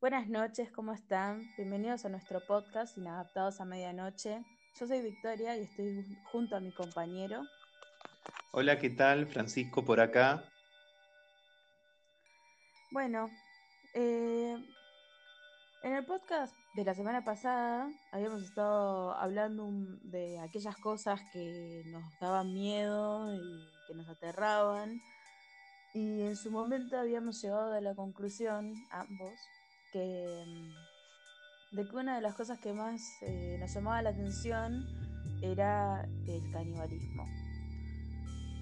Buenas noches, ¿cómo están? Bienvenidos a nuestro podcast Inadaptados a Medianoche. Yo soy Victoria y estoy junto a mi compañero. Hola, ¿qué tal? Francisco por acá. Bueno, eh, en el podcast de la semana pasada habíamos estado hablando de aquellas cosas que nos daban miedo y que nos aterraban. Y en su momento habíamos llegado a la conclusión, ambos, que mm, de que una de las cosas que más eh, nos llamaba la atención era el canibalismo.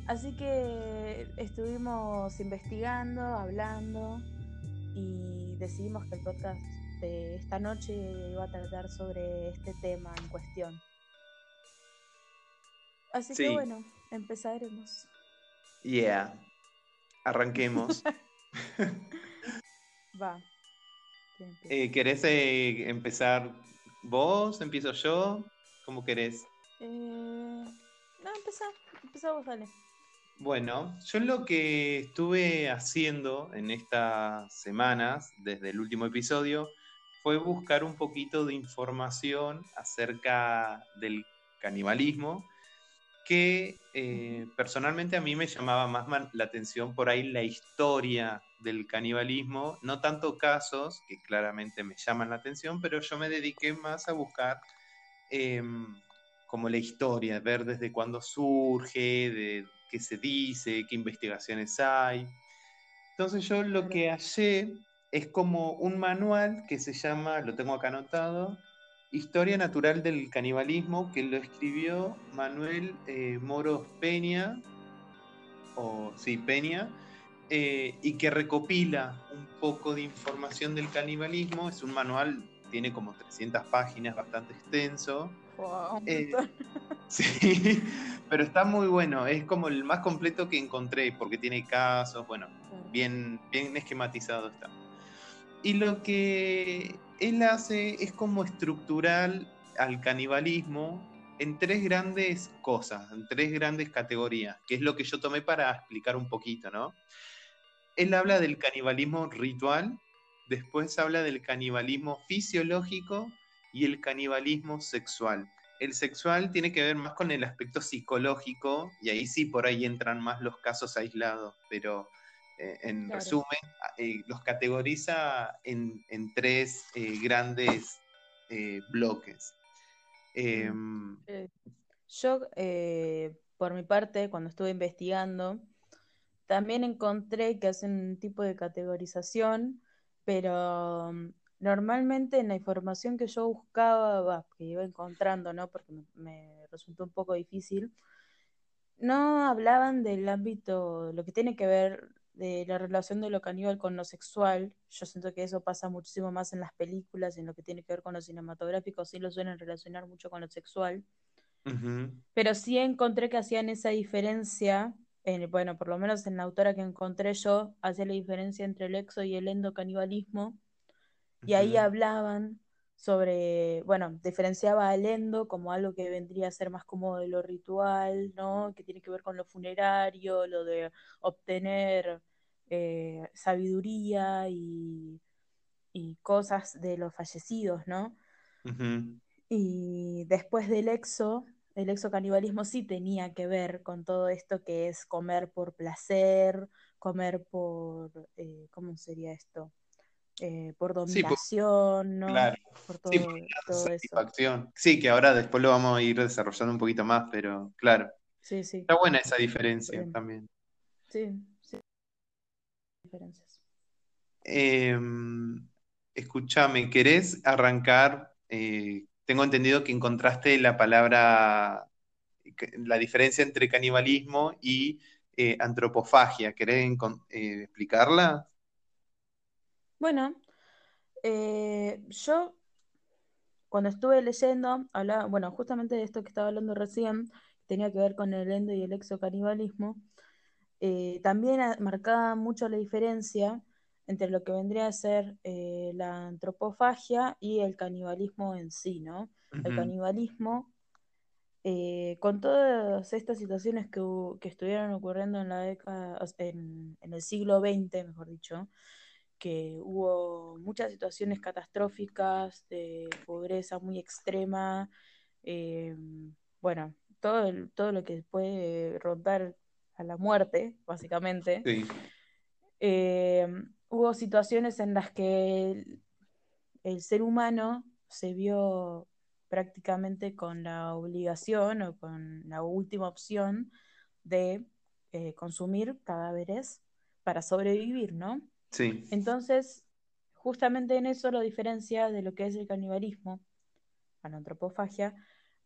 Así que estuvimos investigando, hablando y decidimos que el podcast de esta noche iba a tratar sobre este tema en cuestión. Así que bueno, empezaremos. Yeah, arranquemos. Va. Eh, ¿Querés eh, empezar vos? ¿Empiezo yo? ¿Cómo querés? Eh, no, empezá, empezá vos, dale. Bueno, yo lo que estuve haciendo en estas semanas, desde el último episodio, fue buscar un poquito de información acerca del canibalismo, que personalmente a mí me llamaba más la atención por ahí la historia del canibalismo, no tanto casos que claramente me llaman la atención, pero yo me dediqué más a buscar em, como la historia, ver desde cuándo surge, de qué se dice, qué investigaciones hay. Entonces yo lo que hallé es como un manual que se llama, lo tengo acá anotado, Historia Natural del Canibalismo, que lo escribió Manuel eh, Moros Peña, o sí, Peña, eh, y que recopila un poco de información del canibalismo. Es un manual, tiene como 300 páginas, bastante extenso. Eh, sí, pero está muy bueno, es como el más completo que encontré, porque tiene casos, bueno, bien, bien esquematizado está. Y lo que él hace es como estructural al canibalismo en tres grandes cosas, en tres grandes categorías, que es lo que yo tomé para explicar un poquito, ¿no? él habla del canibalismo ritual, después habla del canibalismo fisiológico y el canibalismo sexual. El sexual tiene que ver más con el aspecto psicológico y ahí sí por ahí entran más los casos aislados, pero eh, en resumen eh, los categoriza en, tres eh, grandes bloques. Em, yo, por mi parte, cuando estuve investigando, también encontré que hacen un tipo de categorización, pero mm, normalmente en la información que yo buscaba, que iba encontrando, ¿no? Porque me, resultó un poco difícil, no hablaban del ámbito, lo que tiene que ver de la relación de lo caníbal con lo sexual. Yo siento que eso pasa muchísimo más en las películas en lo que tiene que ver con lo cinematográfico, sí lo suelen relacionar mucho con lo sexual. Pero sí encontré que hacían esa diferencia bueno, por lo menos en la autora que encontré yo, hacía la diferencia entre el exo y el endocanibalismo, y ahí hablaban sobre, bueno, diferenciaba al endo como algo que vendría a ser más como de lo ritual, ¿no? Que tiene que ver con lo funerario, lo de obtener eh, sabiduría y, cosas de los fallecidos, ¿no? Y después del exo, el exocanibalismo sí tenía que ver con todo esto que es comer por placer, comer por, eh, ¿cómo sería esto? Eh, por dominación, ¿no? Claro. Por todo, satisfacción. Sí, que ahora después lo vamos a ir desarrollando un poquito más, pero claro. Sí, sí. Está buena esa diferencia también. Sí, sí. Diferencias. Em, escúchame, ¿querés arrancar eh, tengo entendido que encontraste la palabra, la diferencia entre canibalismo y eh, antropofagia. ¿Querés explicarla? Bueno, eh, yo cuando estuve leyendo, hablaba, bueno, justamente de esto que estaba hablando recién, tenía que ver con el endo y el exocanibalismo, también marcaba mucho la diferencia entre lo que vendría a ser eh, la antropofagia y el canibalismo en sí, ¿no? El canibalismo, eh, con todas estas situaciones que, que, estuvieron ocurriendo en la década, en, el siglo XX, mejor dicho, que hubo muchas situaciones catastróficas, de pobreza muy extrema, bueno, todo, todo lo que puede rondar a la muerte, básicamente. hubo situaciones en las que el ser humano se vio prácticamente con la obligación o con la última opción de eh, consumir cadáveres para sobrevivir, ¿no? Entonces, justamente en eso lo diferencia de lo que es el canibalismo, la antropofagia,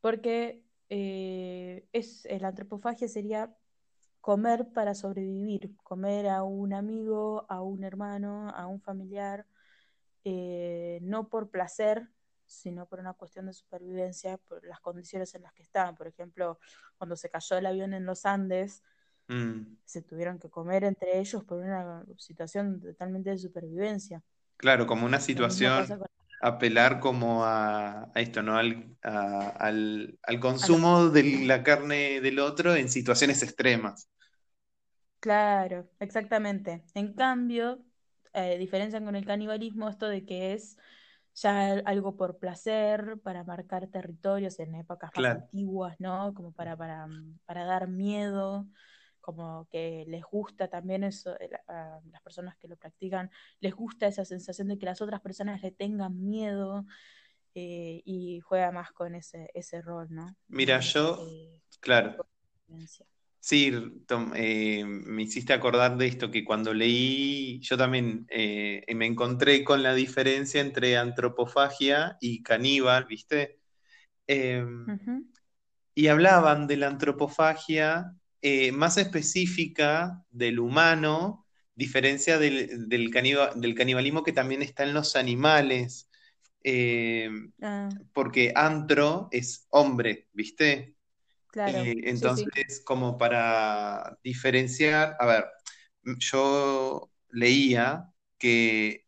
porque eh, es, la antropofagia sería comer para sobrevivir, comer a un amigo, a un hermano, a un familiar, eh, no por placer, sino por una cuestión de supervivencia, por las condiciones en las que estaban. Por ejemplo, cuando se cayó el avión en los Andes, mm. se tuvieron que comer entre ellos por una situación totalmente de supervivencia. Claro, como una situación, apelar como a, esto, ¿no? Al, al consumo de la carne del otro en situaciones extremas. Claro, exactamente. En cambio, eh, diferencian con el canibalismo esto de que es ya algo por placer, para marcar territorios en épocas más antiguas, ¿no? Como para, para, para, dar miedo, como que les gusta también eso, eh, a las personas que lo practican, les gusta esa sensación de que las otras personas le tengan miedo eh, y juega más con ese, ese rol, ¿no? Mira, yo, claro. Sí, eh, me hiciste acordar de esto, que cuando leí, yo también eh, me encontré con la diferencia entre antropofagia y caníbal, ¿viste? Em, y hablaban de la antropofagia eh, más específica del humano, diferencia del, del, del, canibalismo que también está en los animales, em, ah. porque antro es hombre, ¿viste? Eh, entonces, como para diferenciar, a ver, yo leía que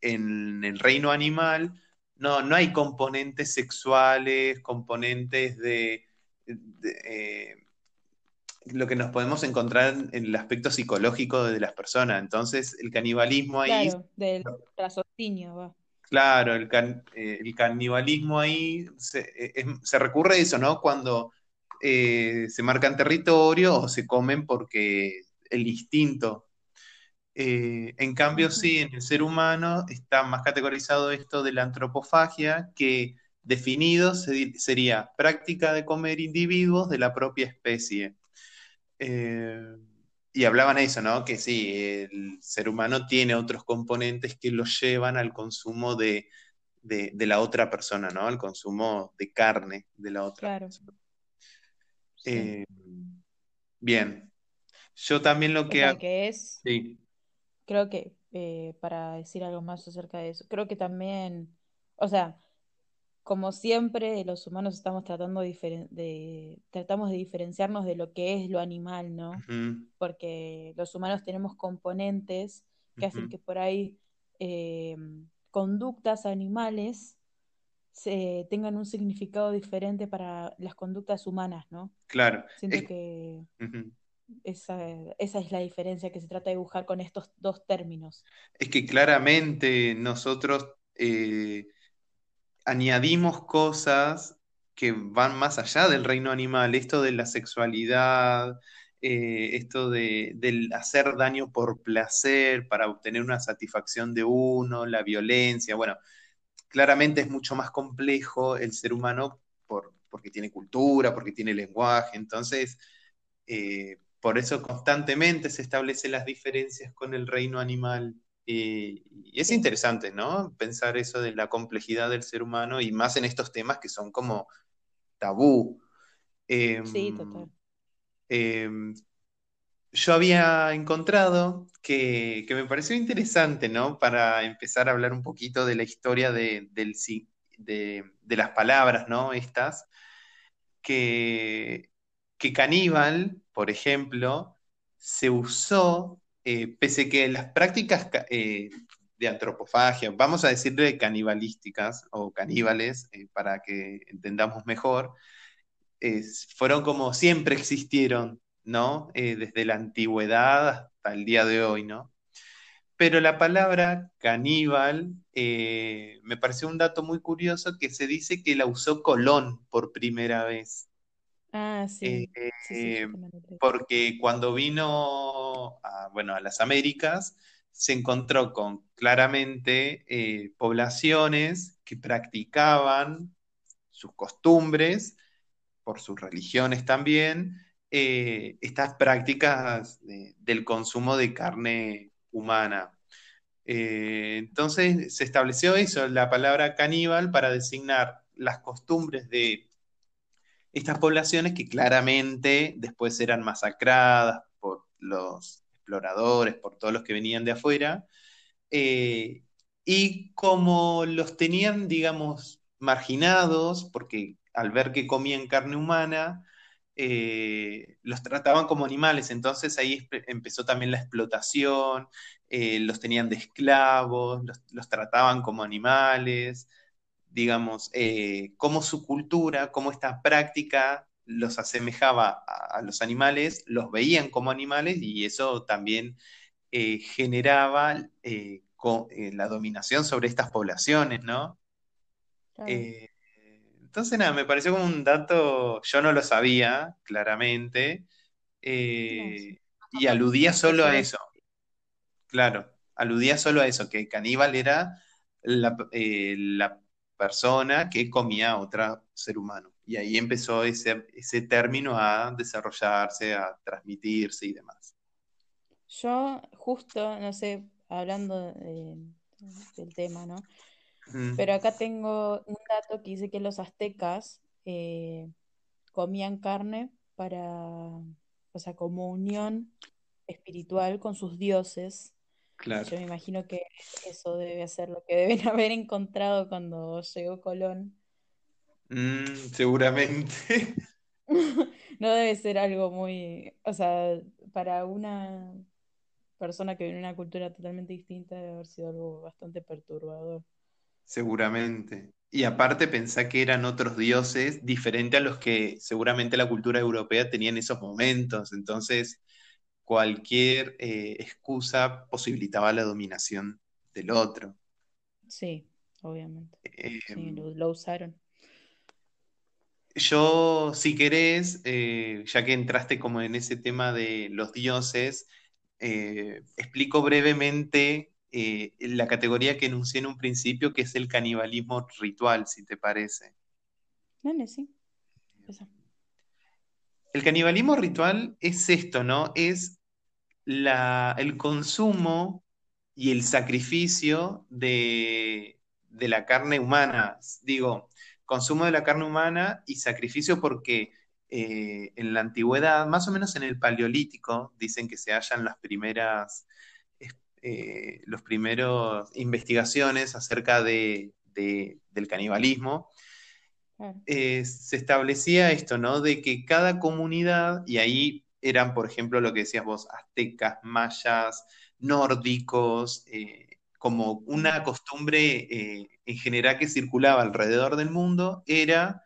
en el reino animal no, no hay componentes sexuales, componentes de, eh, lo que nos podemos encontrar en el aspecto psicológico de las personas. Entonces, el canibalismo ahí... Claro, del raciocinio, Claro, el, eh, el, canibalismo ahí se, se recurre a eso, ¿no? Cuando eh, se marcan territorio o se comen porque el instinto. Eh, en cambio, sí, en el ser humano está más categorizado esto de la antropofagia, que definido sería práctica de comer individuos de la propia especie. Eh, y hablaban eso, ¿no? Que sí, el ser humano tiene otros componentes que lo llevan al consumo de, la otra persona, ¿no? Al consumo de carne de la otra persona. Eh, bien. Yo también lo que... que es, sí. creo que, eh, para decir algo más acerca de eso, creo que también, o sea, como siempre, los humanos estamos tratando de, tratamos de diferenciarnos de lo que es lo animal, ¿no? Porque los humanos tenemos componentes que hacen que por ahí eh, conductas animales se tengan un significado diferente para las conductas humanas, ¿no? Claro. Siento que esa, es la diferencia que se trata de dibujar con estos dos términos. Es que claramente nosotros eh, añadimos cosas que van más allá del reino animal, esto de la sexualidad, eh, esto de, del hacer daño por placer para obtener una satisfacción de uno, la violencia, bueno, claramente es mucho más complejo el ser humano por, porque tiene cultura, porque tiene lenguaje, entonces eh, por eso constantemente se establecen las diferencias con el reino animal. Y es interesante, ¿no? Pensar eso de la complejidad del ser humano y más en estos temas que son como tabú. Em, sí, total. Em, yo había encontrado que, me pareció interesante, ¿no? Para empezar a hablar un poquito de la historia de, las palabras, ¿no? Estas, que, que caníbal, por ejemplo, se usó, eh, pese que las prácticas eh, de antropofagia, vamos a decirle canibalísticas o caníbales, eh, para que entendamos mejor, fueron como siempre existieron ¿no? Eh, desde la antigüedad hasta el día de hoy, ¿no? pero la palabra caníbal me pareció un dato muy curioso que se dice que la usó Colón por primera vez. Ah, sí. Eh, porque cuando vino a, bueno, a las Américas, se encontró con claramente eh, poblaciones que practicaban sus costumbres, por sus religiones también, estas prácticas del consumo de carne humana. Eh, entonces se estableció eso, la palabra caníbal, para designar las costumbres de estas poblaciones que claramente después eran masacradas por los exploradores, por todos los que venían de afuera, eh, y como los tenían, digamos, marginados, porque al ver que comían carne humana, eh, los trataban como animales, entonces ahí empezó también la explotación, eh, los tenían de esclavos, los, trataban como animales, digamos, eh, cómo su cultura, cómo esta práctica los asemejaba a, los animales, los veían como animales y eso también generaba la dominación sobre estas poblaciones, ¿no? Entonces, nada, me pareció como un dato, yo no lo sabía, claramente, eh, y aludía solo a eso. Claro, aludía solo a eso, que caníbal era la, eh, persona que comía a otro ser humano. Y ahí empezó ese, ese término a desarrollarse, a transmitirse y demás. Yo, justo, no sé, hablando del tema, ¿no? Pero acá tengo un dato que dice que los aztecas eh, comían carne para, o sea, como unión espiritual con sus dioses. Claro. Yo me imagino que eso debe ser lo que deben haber encontrado cuando llegó Colón. Mm, seguramente. no debe ser algo muy, o sea, para una persona que viene de una cultura totalmente distinta debe haber sido algo bastante perturbador. Seguramente. Y aparte pensá que eran otros dioses diferentes a los que seguramente la cultura europea tenía en esos momentos. Entonces, cualquier eh, excusa posibilitaba la dominación del otro. Sí, obviamente. sí, em, lo, usaron. Yo, si querés, eh, ya que entraste como en ese tema de los dioses, eh, explico brevemente eh, la categoría que enuncié en un principio, que es el canibalismo ritual, si te parece. Dale, sí. El canibalismo ritual es esto, ¿no? Es el consumo y el sacrificio de, la carne humana. Digo, consumo de la carne humana y sacrificio porque eh, en la antigüedad, más o menos en el paleolítico, dicen que se hallan las primeras eh, los primeros investigaciones acerca de, del canibalismo, eh, se establecía esto, ¿no? De que cada comunidad, y ahí eran, por ejemplo, lo que decías vos, aztecas, mayas, nórdicos, eh, como una costumbre en general que circulaba alrededor del mundo, era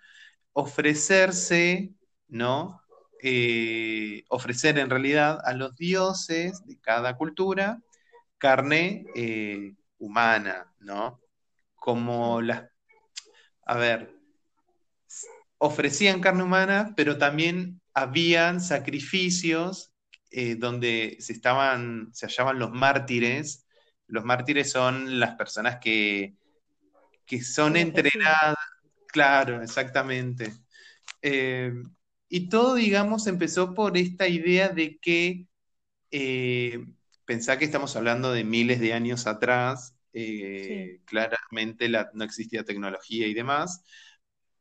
ofrecerse, ¿no? ofrecer en realidad a los dioses de cada cultura carne eh, humana, ¿no? Como las, a ver, ofrecían carne humana, pero también habían sacrificios eh, donde se estaban, se hallaban los mártires. Los mártires son las personas que, que son entrenadas, claro, exactamente. Eh, y todo, digamos, empezó por esta idea de que pensá que estamos hablando de miles de años atrás, eh, claramente no existía tecnología y demás.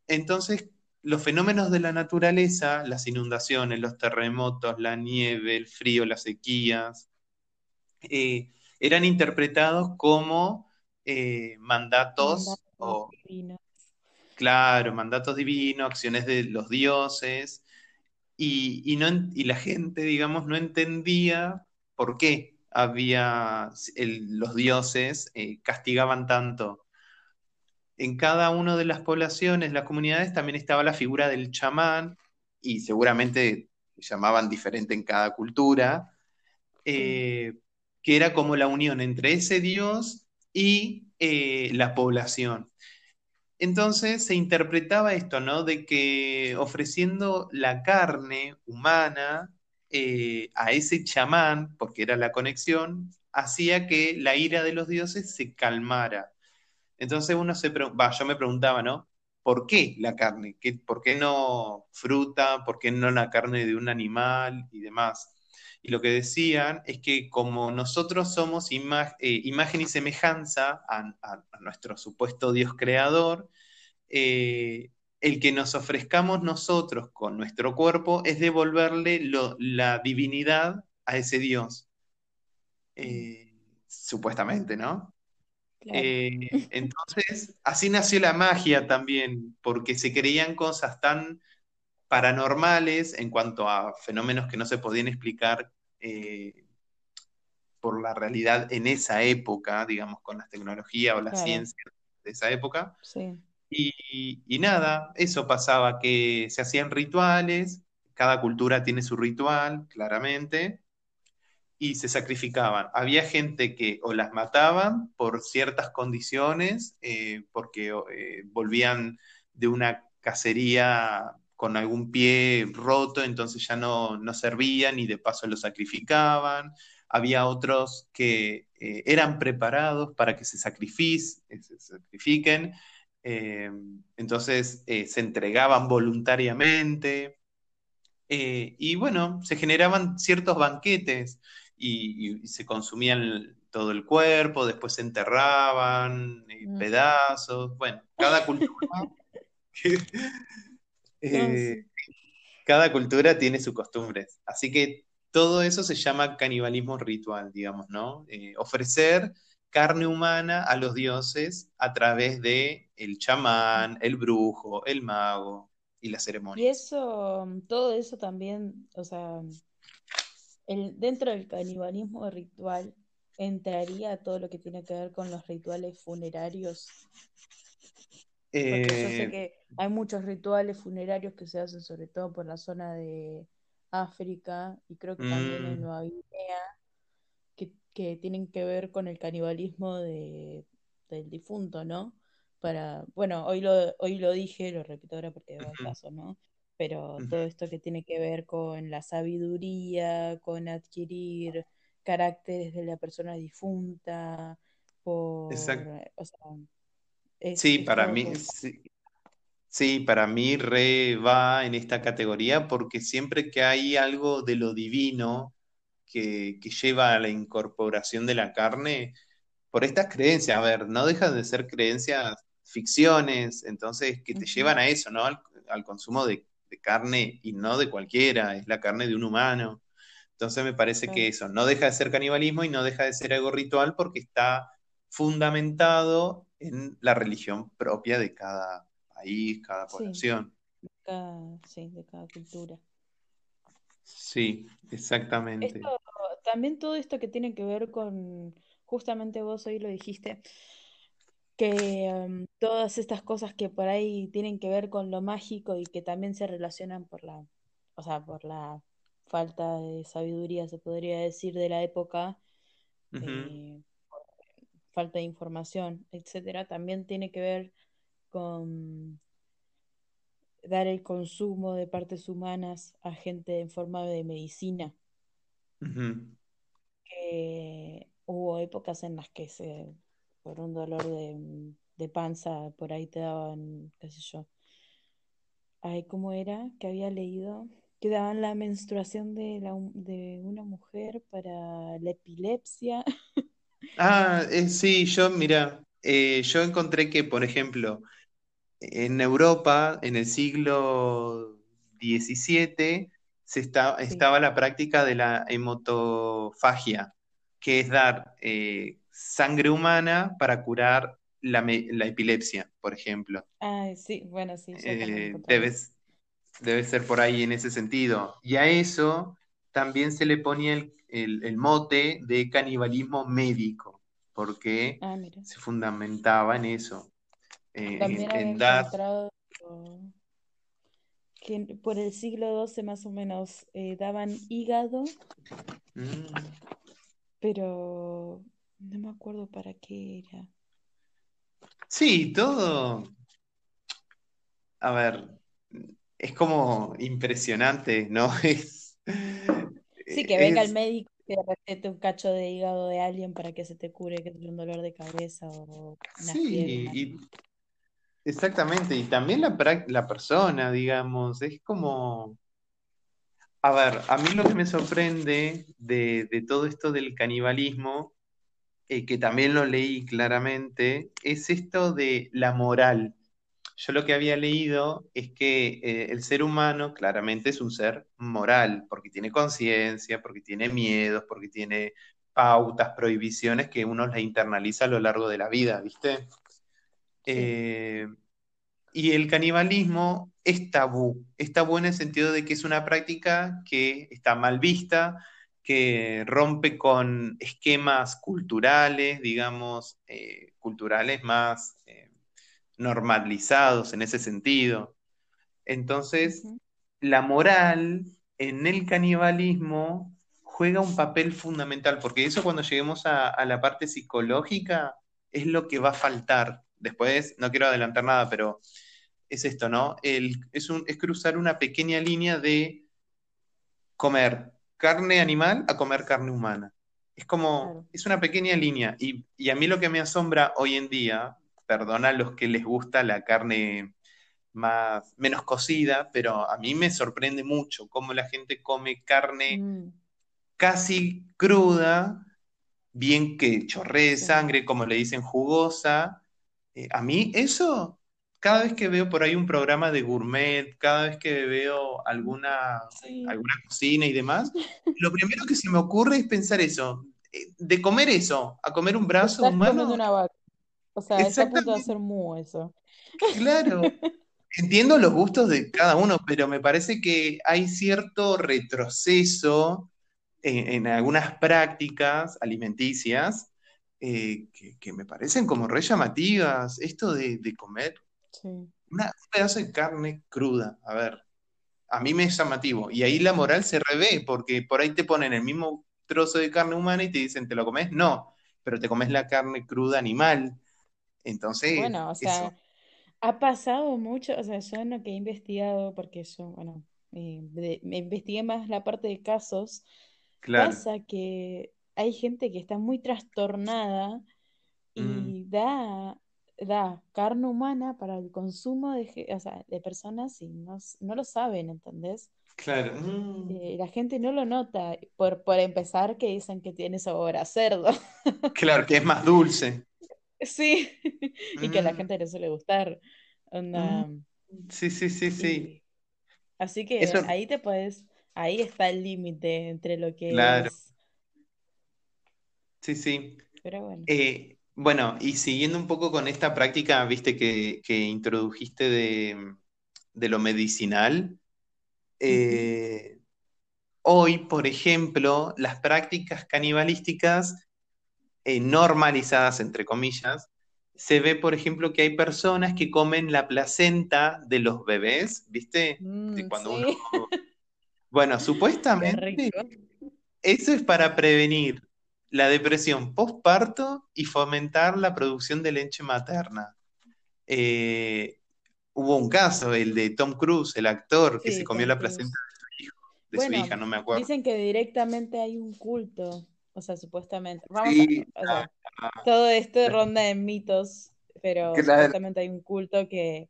Entonces, los fenómenos de la naturaleza, las inundaciones, los terremotos, la nieve, el frío, las sequías, eh, eran interpretados como eh, mandatos, divinos. Claro, mandatos divinos, acciones de los dioses, y, no, y la gente, digamos, no entendía por qué había, los dioses eh, castigaban tanto. En cada una de las poblaciones, las comunidades, también estaba la figura del chamán, y seguramente llamaban diferente en cada cultura, eh, que era como la unión entre ese dios y eh, la población. Entonces se interpretaba esto, ¿no? De que ofreciendo la carne humana eh, a ese chamán, porque era la conexión, hacía que la ira de los dioses se calmara. Entonces uno se va, yo me preguntaba, ¿no? ¿Por qué la carne? ¿Por qué no fruta? ¿Por qué no la carne de un animal y demás? Y lo que decían es que como nosotros somos eh, imagen y semejanza a, nuestro supuesto Dios creador, eh, el que nos ofrezcamos nosotros con nuestro cuerpo es devolverle la divinidad a ese Dios. Eh, supuestamente, ¿no? Eh, entonces, así nació la magia también, porque se creían cosas tan paranormales en cuanto a fenómenos que no se podían explicar eh, por la realidad en esa época, digamos, con la tecnología o la ciencia de esa época. Sí. Y, nada, eso pasaba, que se hacían rituales, cada cultura tiene su ritual, claramente, y se sacrificaban. Había gente que o las mataban por ciertas condiciones, eh, porque eh, volvían de una cacería con algún pie roto, entonces ya no, no servían y de paso lo sacrificaban. Había otros que eh, eran preparados para que se, se sacrifiquen entonces se entregaban voluntariamente. Y bueno, se generaban ciertos banquetes y, se consumían todo el cuerpo, después se enterraban mm. pedazos. Bueno, cada cultura. cada cultura tiene sus costumbres. Así que todo eso se llama canibalismo ritual, digamos, ¿no? ofrecer carne humana a los dioses a través de el chamán, el brujo, el mago y la ceremonia. Y eso, todo eso también, o sea, dentro del canibalismo ritual entraría todo lo que tiene que ver con los rituales funerarios. Porque yo sé eh, que hay muchos rituales funerarios que se hacen sobre todo por la zona de África y creo que también en mm. Nueva Guinea que tienen que ver con el canibalismo de, del difunto, ¿no? Para, bueno, hoy lo, hoy lo dije, lo repito ahora porque va el caso, ¿no? Pero todo esto que tiene que ver con la sabiduría, con adquirir caracteres de la persona difunta, por... Exacto. sí, para mí, sí. Sí, para mí re va en esta categoría porque siempre que hay algo de lo divino que, lleva a la incorporación de la carne por estas creencias. A ver, no dejan de ser creencias ficciones, entonces, que te llevan a eso, ¿no? Al, consumo de, carne y no de cualquiera, es la carne de un humano. Entonces me parece que eso no deja de ser canibalismo y no deja de ser algo ritual porque está fundamentado en la religión propia de cada país, cada población. sí, de cada cultura. Sí, exactamente. también todo esto que tiene que ver con, justamente vos hoy lo dijiste, que em, todas estas cosas que por ahí tienen que ver con lo mágico y que también se relacionan por la, o sea, por la falta de sabiduría, se podría decir, de la época, eh, falta de información, etcétera, también tiene que ver con dar el consumo de partes humanas a gente en forma de medicina. hubo épocas en las que se, por un dolor de, panza, por ahí te daban, qué sé yo. Ay, ¿cómo era? Que había leído que daban la menstruación de, la, de una mujer para la epilepsia. Ah, eh, sí, yo, mira, eh, yo encontré que, por ejemplo, en Europa, en el siglo XVII, se estaba la práctica de la hemotofagia, que es dar eh, sangre humana para curar la, epilepsia, por ejemplo. Ah, sí, bueno, sí. Eh, debe ser por ahí en ese sentido. Y a eso también se le ponía el, mote de canibalismo médico, porque ah, se fundamentaba en eso. Eh, También en, encontrado que por el siglo XII más o menos eh, daban hígado mm. pero no me acuerdo para qué era. Sí, todo. A ver, es como impresionante, ¿no? Es, sí, que venga el médico y te recete un cacho de hígado de alguien para que se te cure que tiene un dolor de cabeza o una Sí, exactamente. Y también la, la persona, digamos, es como. A ver, a mí lo que me sorprende de, todo esto del canibalismo, eh, que también lo leí claramente, es esto de la moral. Yo lo que había leído es que eh, el ser humano claramente es un ser moral, porque tiene conciencia, porque tiene miedos, porque tiene pautas, prohibiciones que uno las internaliza a lo largo de la vida, ¿viste? Eh, y el canibalismo es tabú, es tabú en el sentido de que es una práctica que está mal vista, que rompe con esquemas culturales, digamos, eh, culturales más normalizados en ese sentido. Entonces, la moral en el canibalismo juega un papel fundamental, porque eso cuando lleguemos a, la parte psicológica es lo que va a faltar. Después, no quiero adelantar nada, pero es esto, ¿no? El, es, un, es cruzar una pequeña línea de comer carne animal a comer carne humana. Es como, es una pequeña línea. Y, y, a mí lo que me asombra hoy en día, perdona a los que les gusta la carne más, menos cocida, pero a mí me sorprende mucho cómo la gente come carne mm. casi cruda, bien que chorree de sangre, como le dicen, jugosa. Eh, a mí eso, cada vez que veo por ahí un programa de gourmet, cada vez que veo alguna, alguna cocina y demás, lo primero que se me ocurre es pensar eso, eh, de comer eso, a comer un brazo humano. Una vaca. O sea, está a punto de hacer mu eso. Claro. Entiendo los gustos de cada uno, pero me parece que hay cierto retroceso en, algunas prácticas alimenticias eh, que, me parecen como re llamativas. Esto de, comer un pedazo de carne cruda, a ver, a mí me es llamativo. Y ahí la moral se revé, porque por ahí te ponen el mismo trozo de carne humana y te dicen, ¿te lo comes? No, pero te comes la carne cruda animal. Entonces, bueno, o sea, ha pasado mucho, o sea, yo no que he investigado, porque yo, bueno, eh, me investigué más la parte de casos, pasa que hay gente que está muy trastornada y mm. da, da carne humana para el consumo de, o sea, de personas y no, lo saben, ¿entendés? Claro. Mm. Eh, la gente no lo nota, por, por empezar que dicen que tiene sabor a cerdo. Claro, que es más dulce. Sí, y que a la mm. gente le suele gustar. Mm. Sí, sí, sí, sí. Así que ahí te puedes, ahí está el límite entre lo que claro. es. Sí, sí. Pero bueno. Eh, bueno, y siguiendo un poco con esta práctica, viste, que, introdujiste de, lo medicinal. Eh, hoy, por ejemplo, las prácticas canibalísticas eh, normalizadas, entre comillas, se ve, por ejemplo, que hay personas que comen la placenta de los bebés, ¿viste? Mm, cuando uno... Bueno, supuestamente eso es para prevenir la depresión postparto y fomentar la producción de leche materna. Eh, hubo un caso, el de Tom Cruise, el actor, que se comió la placenta de su hijo, de su hija, no me acuerdo. Dicen que directamente hay un culto o sea, supuestamente. todo esto ronda en mitos, pero supuestamente hay un culto que,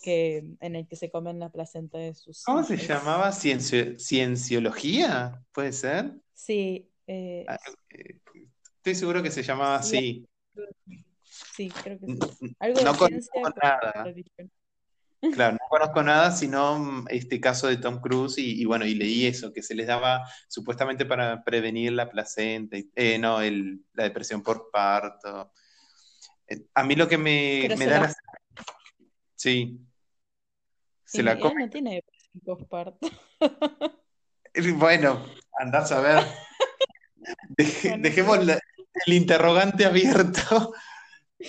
que, en el que se comen la placenta de sus ¿Cómo se llamaba? ¿Cienciología? ¿Puede ser? Sí. Eh, ah, eh, estoy seguro que se llamaba así. Sí, creo que sí. Algo no de nada. Claro, no conozco nada, sino mm, este caso de Tom Cruise y, bueno, y leí eso, que se les daba supuestamente para prevenir la placenta, eh, no, el, la depresión por parto. Eh, a mí lo que me, da la... Sí. Se la come. no tiene depresión por parto. Bueno, andás a ver. dejemos el interrogante abierto.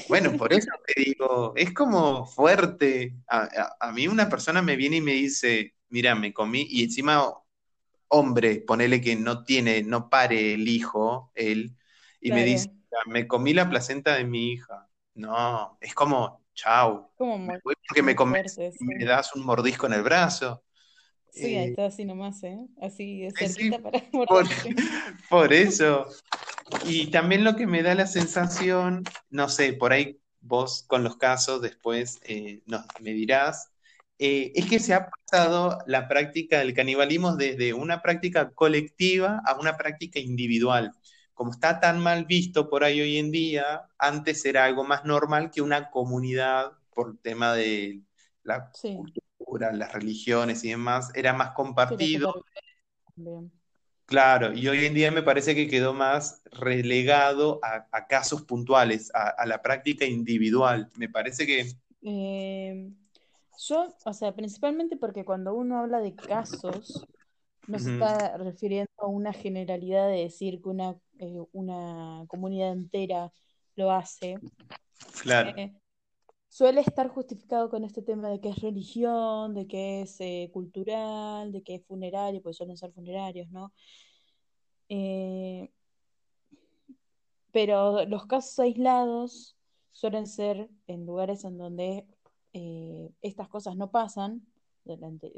Bueno, por eso te digo, es como fuerte. A, mí una persona me viene y me dice, mira, me comí, y encima hombre, ponele que no tiene, no pare el hijo, él, y me dice, me comí la placenta de mi hija. No, es como, chau. Como porque me comes me das un mordisco en el brazo. Sí, ahí eh, está así nomás, ¿eh? Así de cerquita para por, por eso. Y también lo que me da la sensación, no sé, por ahí vos con los casos después eh, nos, me dirás, eh, es que se ha pasado la práctica del canibalismo desde una práctica colectiva a una práctica individual. Como está tan mal visto por ahí hoy en día, antes era algo más normal que una comunidad por tema de la las religiones y demás, era más compartido. Claro, y hoy en día me parece que quedó más relegado a, casos puntuales, a, la práctica individual. Me parece que... Eh, yo, o sea, principalmente porque cuando uno habla de casos, no se está refiriendo a una generalidad de decir que una, eh, una comunidad entera lo hace. Claro. Eh, suele estar justificado con este tema de que es religión, de que es eh, cultural, de que es funerario, pues suelen ser funerarios, ¿no? Eh, pero los casos aislados suelen ser en lugares en donde eh, estas cosas no pasan, durante,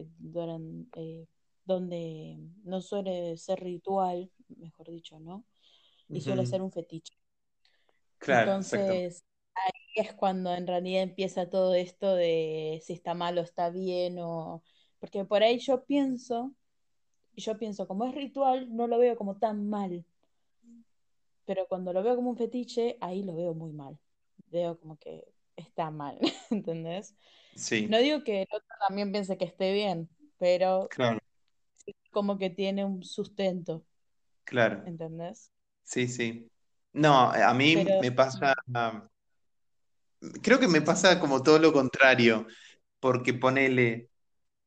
donde no suele ser ritual, mejor dicho, ¿no? Y suele ser un fetiche. Claro, Entonces, es cuando en realidad empieza todo esto de si está mal o está bien, o... porque por ahí yo pienso, yo pienso, como es ritual, no lo veo como tan mal. Pero cuando lo veo como un fetiche, ahí lo veo muy mal. Veo como que está mal, ¿entendés? Sí. No digo que el otro también piense que esté bien, pero claro. como que tiene un sustento. Claro. ¿Entendés? Sí, sí. No, a mí me pasa, creo que me pasa como todo lo contrario, porque ponele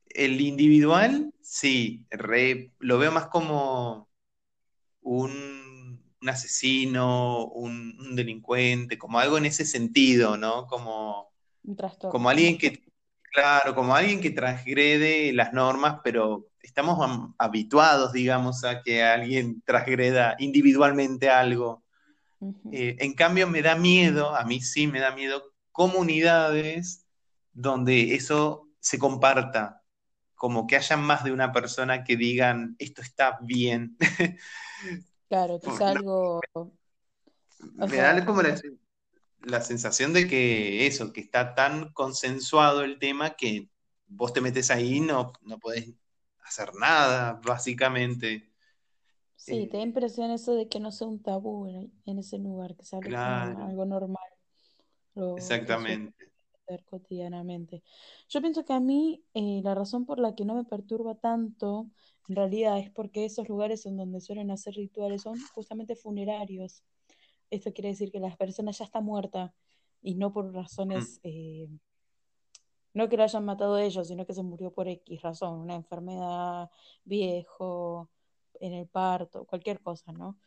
el individual, sí, lo veo más como un, asesino, un, delincuente, como algo en ese sentido, ¿no? Como, como alguien que, claro, como alguien que transgrede las normas, pero estamos habituados, digamos, a que alguien transgreda individualmente algo. Eh, en cambio, me da miedo, a mí sí me da miedo, comunidades donde eso se comparta, como que haya más de una persona que digan, esto está bien. Claro, que es algo... me da como la, sensación de que eso, que está tan consensuado el tema que vos te metes ahí y no, no podés hacer nada, básicamente. Sí, eh, te da impresión eso de que no sea un tabú en, ese lugar, que sea algo, normal. Exactamente. cotidianamente. Yo pienso que a mí eh, la razón por la que no me perturba tanto, en realidad, es porque esos lugares en donde suelen hacer rituales son justamente funerarios. Esto quiere decir que la persona ya está muerta y no por razones, mm. eh, no que lo hayan matado ellos, sino que se murió por X razón, una enfermedad, viejo, en el parto, cualquier cosa, ¿no?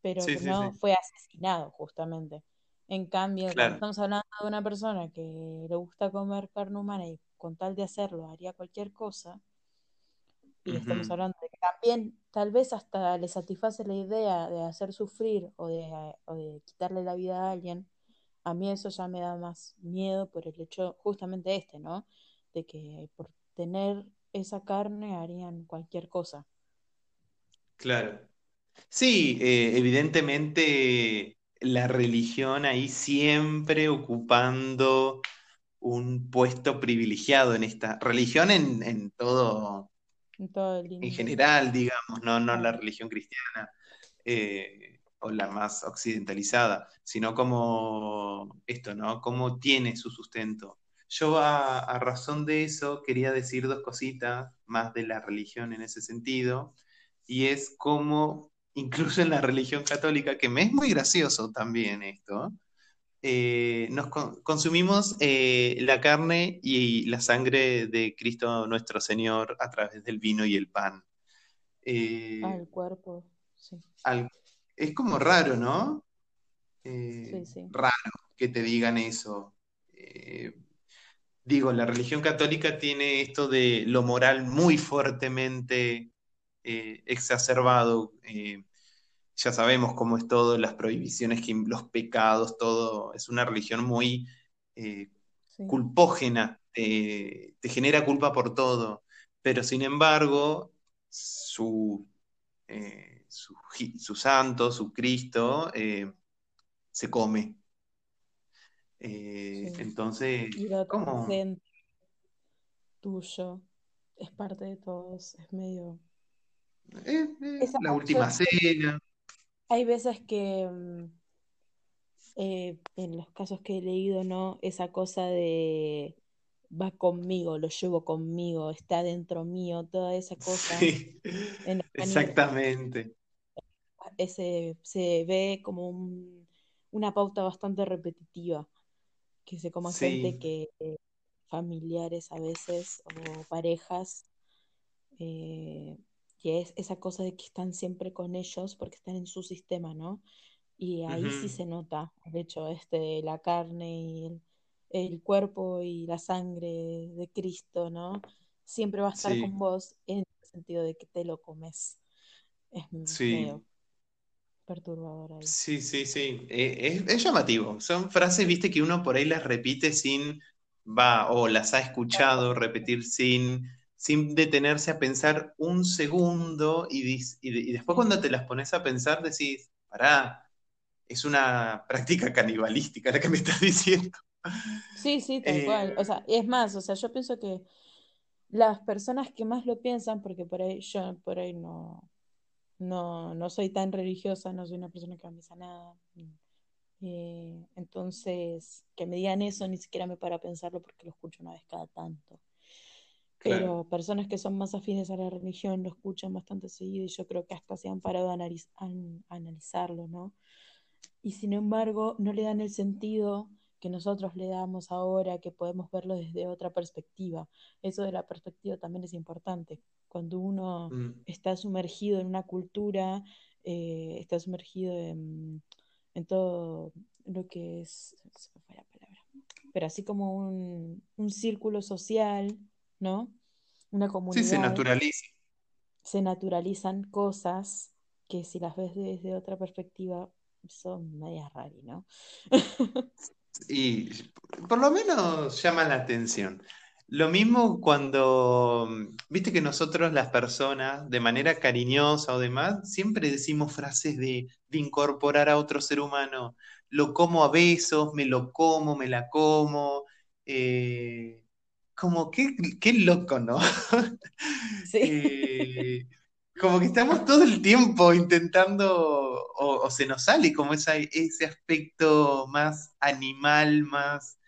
Pero que no fue asesinado justamente. En cambio, cuando estamos hablando de una persona que le gusta comer carne humana y con tal de hacerlo haría cualquier cosa, y estamos hablando de que también tal vez hasta le satisface la idea de hacer sufrir o de, o de quitarle la vida a alguien, a mí eso ya me da más miedo por el hecho justamente este, ¿no? De que por tener esa carne harían cualquier cosa. Claro. Sí, eh, evidentemente la religión ahí siempre ocupando un puesto privilegiado en esta religión en, todo, en, general, digamos, no, no la religión cristiana eh, o la más occidentalizada, sino como esto, ¿no? Cómo tiene su sustento. Yo a razón de eso quería decir dos cositas más de la religión en ese sentido y es como, incluso en la religión católica, que me es muy gracioso también esto, eh, nos consumimos eh, la carne y la sangre de Cristo nuestro Señor a través del vino y el pan. Eh, al cuerpo, sí. es como raro, ¿no? sí, sí. Raro que te digan eso. digo, la religión católica tiene esto de lo moral muy fuertemente eh, exacerbado. ya sabemos cómo es todo, las prohibiciones, los pecados, todo. Es una religión muy culpógena, te genera culpa por todo. Pero sin embargo, su, su, santo, su Cristo, se come. Entonces, ¿cómo? tuyo, es parte de todos, es medio... Eh, eh, la última cena. Hay veces que mm, eh, en los casos que he leído, ¿no? Esa cosa de va conmigo, lo llevo conmigo, está dentro mío, toda esa cosa. exactamente. Ese, se ve como una pauta bastante repetitiva, que se coma gente que familiares a veces o parejas, eh, que es esa cosa de que están siempre con ellos porque están en su sistema, ¿no? Y ahí sí se nota, de hecho, este, la carne y el, cuerpo y la sangre de Cristo, ¿no? Siempre va a estar con vos en el sentido de que te lo comes. Es medio perturbador ahí. Sí, sí, sí. Eh, es, llamativo. Son frases, viste, que uno por ahí las repite sin va o las ha escuchado repetir sin, sin detenerse a pensar un segundo y, y, después cuando te las pones a pensar decís, pará, es una práctica canibalística la que me estás diciendo. Sí, sí, tal cual. Eh, o sea, es más, o sea, yo pienso que las personas que más lo piensan, porque por ahí yo por ahí no, no, no soy tan religiosa, no soy una persona que misa nada, eh, entonces, que me digan eso ni siquiera me para pensarlo porque lo escucho una vez cada tanto. Pero personas que son más afines a la religión lo escuchan bastante seguido y yo creo que hasta se han parado a, analizarlo, ¿no? Y sin embargo, no le dan el sentido que nosotros le damos ahora, que podemos verlo desde otra perspectiva. Eso de la perspectiva también es importante. Cuando uno mm. está sumergido en una cultura, eh, está sumergido en en todo lo que es, se me fue la palabra, pero así como un, círculo social, ¿no? Una comunidad. Sí, se naturaliza. Se naturalizan cosas que si las ves desde otra perspectiva son medias raras, ¿no? y por lo menos llama la atención. Lo mismo cuando, viste que nosotros las personas, de manera cariñosa o demás, siempre decimos frases de, incorporar a otro ser humano. Lo como a besos, me lo como, me la como. Eh, como qué, qué loco, ¿no? Sí. Eh, como que estamos todo el tiempo intentando, o, se nos sale como ese aspecto más animal, más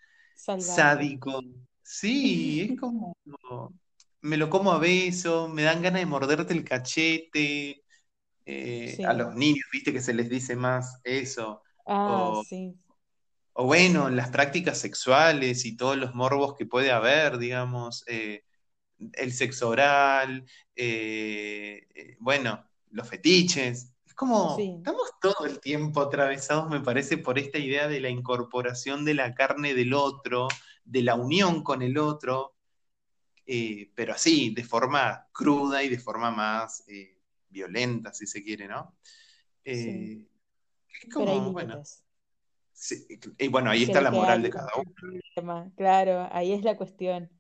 sádico Sí, es como, me lo como a besos, me dan ganas de morderte el cachete. Eh, a los niños, viste que se les dice más eso. Ah, o, sí. O bueno, las prácticas sexuales y todos los morbos que puede haber, digamos, eh, el sexo oral, eh, bueno, los fetiches. Es como, estamos todo el tiempo atravesados, me parece, por esta idea de la incorporación de la carne del otro de la unión con el otro, eh, pero así, de forma cruda y de forma más eh, violenta, si se quiere, ¿no? Eh, es como, bueno. Y bueno, ahí está la moral de cada uno. Claro, ahí es la cuestión.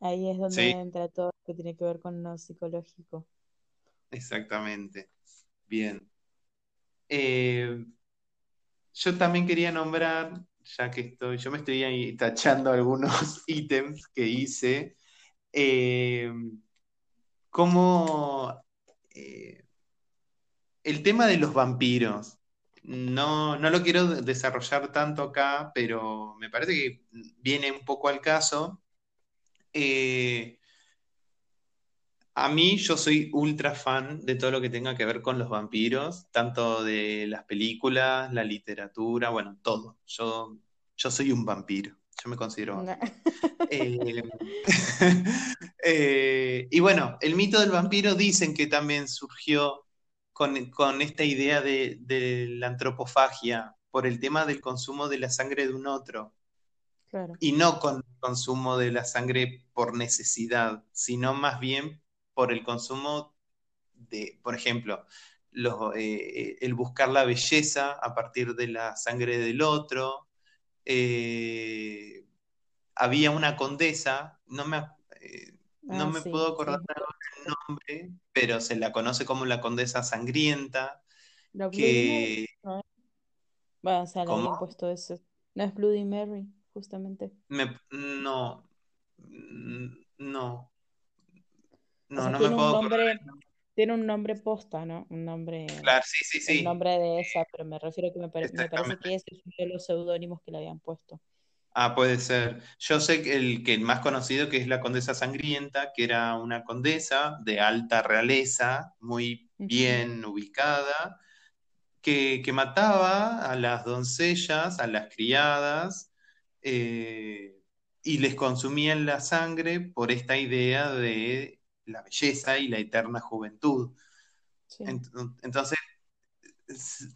Ahí es donde entra todo lo que tiene que ver con lo psicológico. Exactamente. Bien. yo también quería nombrar ya que estoy, yo me estoy ahí tachando algunos ítems que hice, eh, como eh, el tema de los vampiros. No, no lo quiero desarrollar tanto acá, pero me parece que viene un poco al caso. Eh, a mí yo soy ultra fan de todo lo que tenga que ver con los vampiros, tanto de las películas, la literatura, bueno, todo. Yo, yo soy un vampiro, yo me considero eh, eh, y bueno, el mito del vampiro dicen que también surgió con, esta idea de, de, la antropofagia por el tema del consumo de la sangre de un otro. Y no con el consumo de la sangre por necesidad, sino más bien por el consumo de por ejemplo, eh, el buscar la belleza a partir de la sangre del otro. Eh, había una condesa, no me, no ah, me puedo acordar el nombre, pero se la conoce como la condesa sangrienta. que... Bueno, o sea, le habían puesto eso. No es Bloody Mary, justamente. no. No. No, no me puedo nombre, Tiene un nombre posta, ¿no? Un nombre. Claro, sí, sí, sí. El nombre de esa, pero me refiero a que me, parece que ese es uno de los seudónimos que le habían puesto. Ah, puede ser. Yo sé que el, que el más conocido que es la condesa sangrienta, que era una condesa de alta realeza, muy bien ubicada, que, mataba a las doncellas, a las criadas, eh, y les consumían la sangre por esta idea de la belleza y la eterna juventud. Entonces,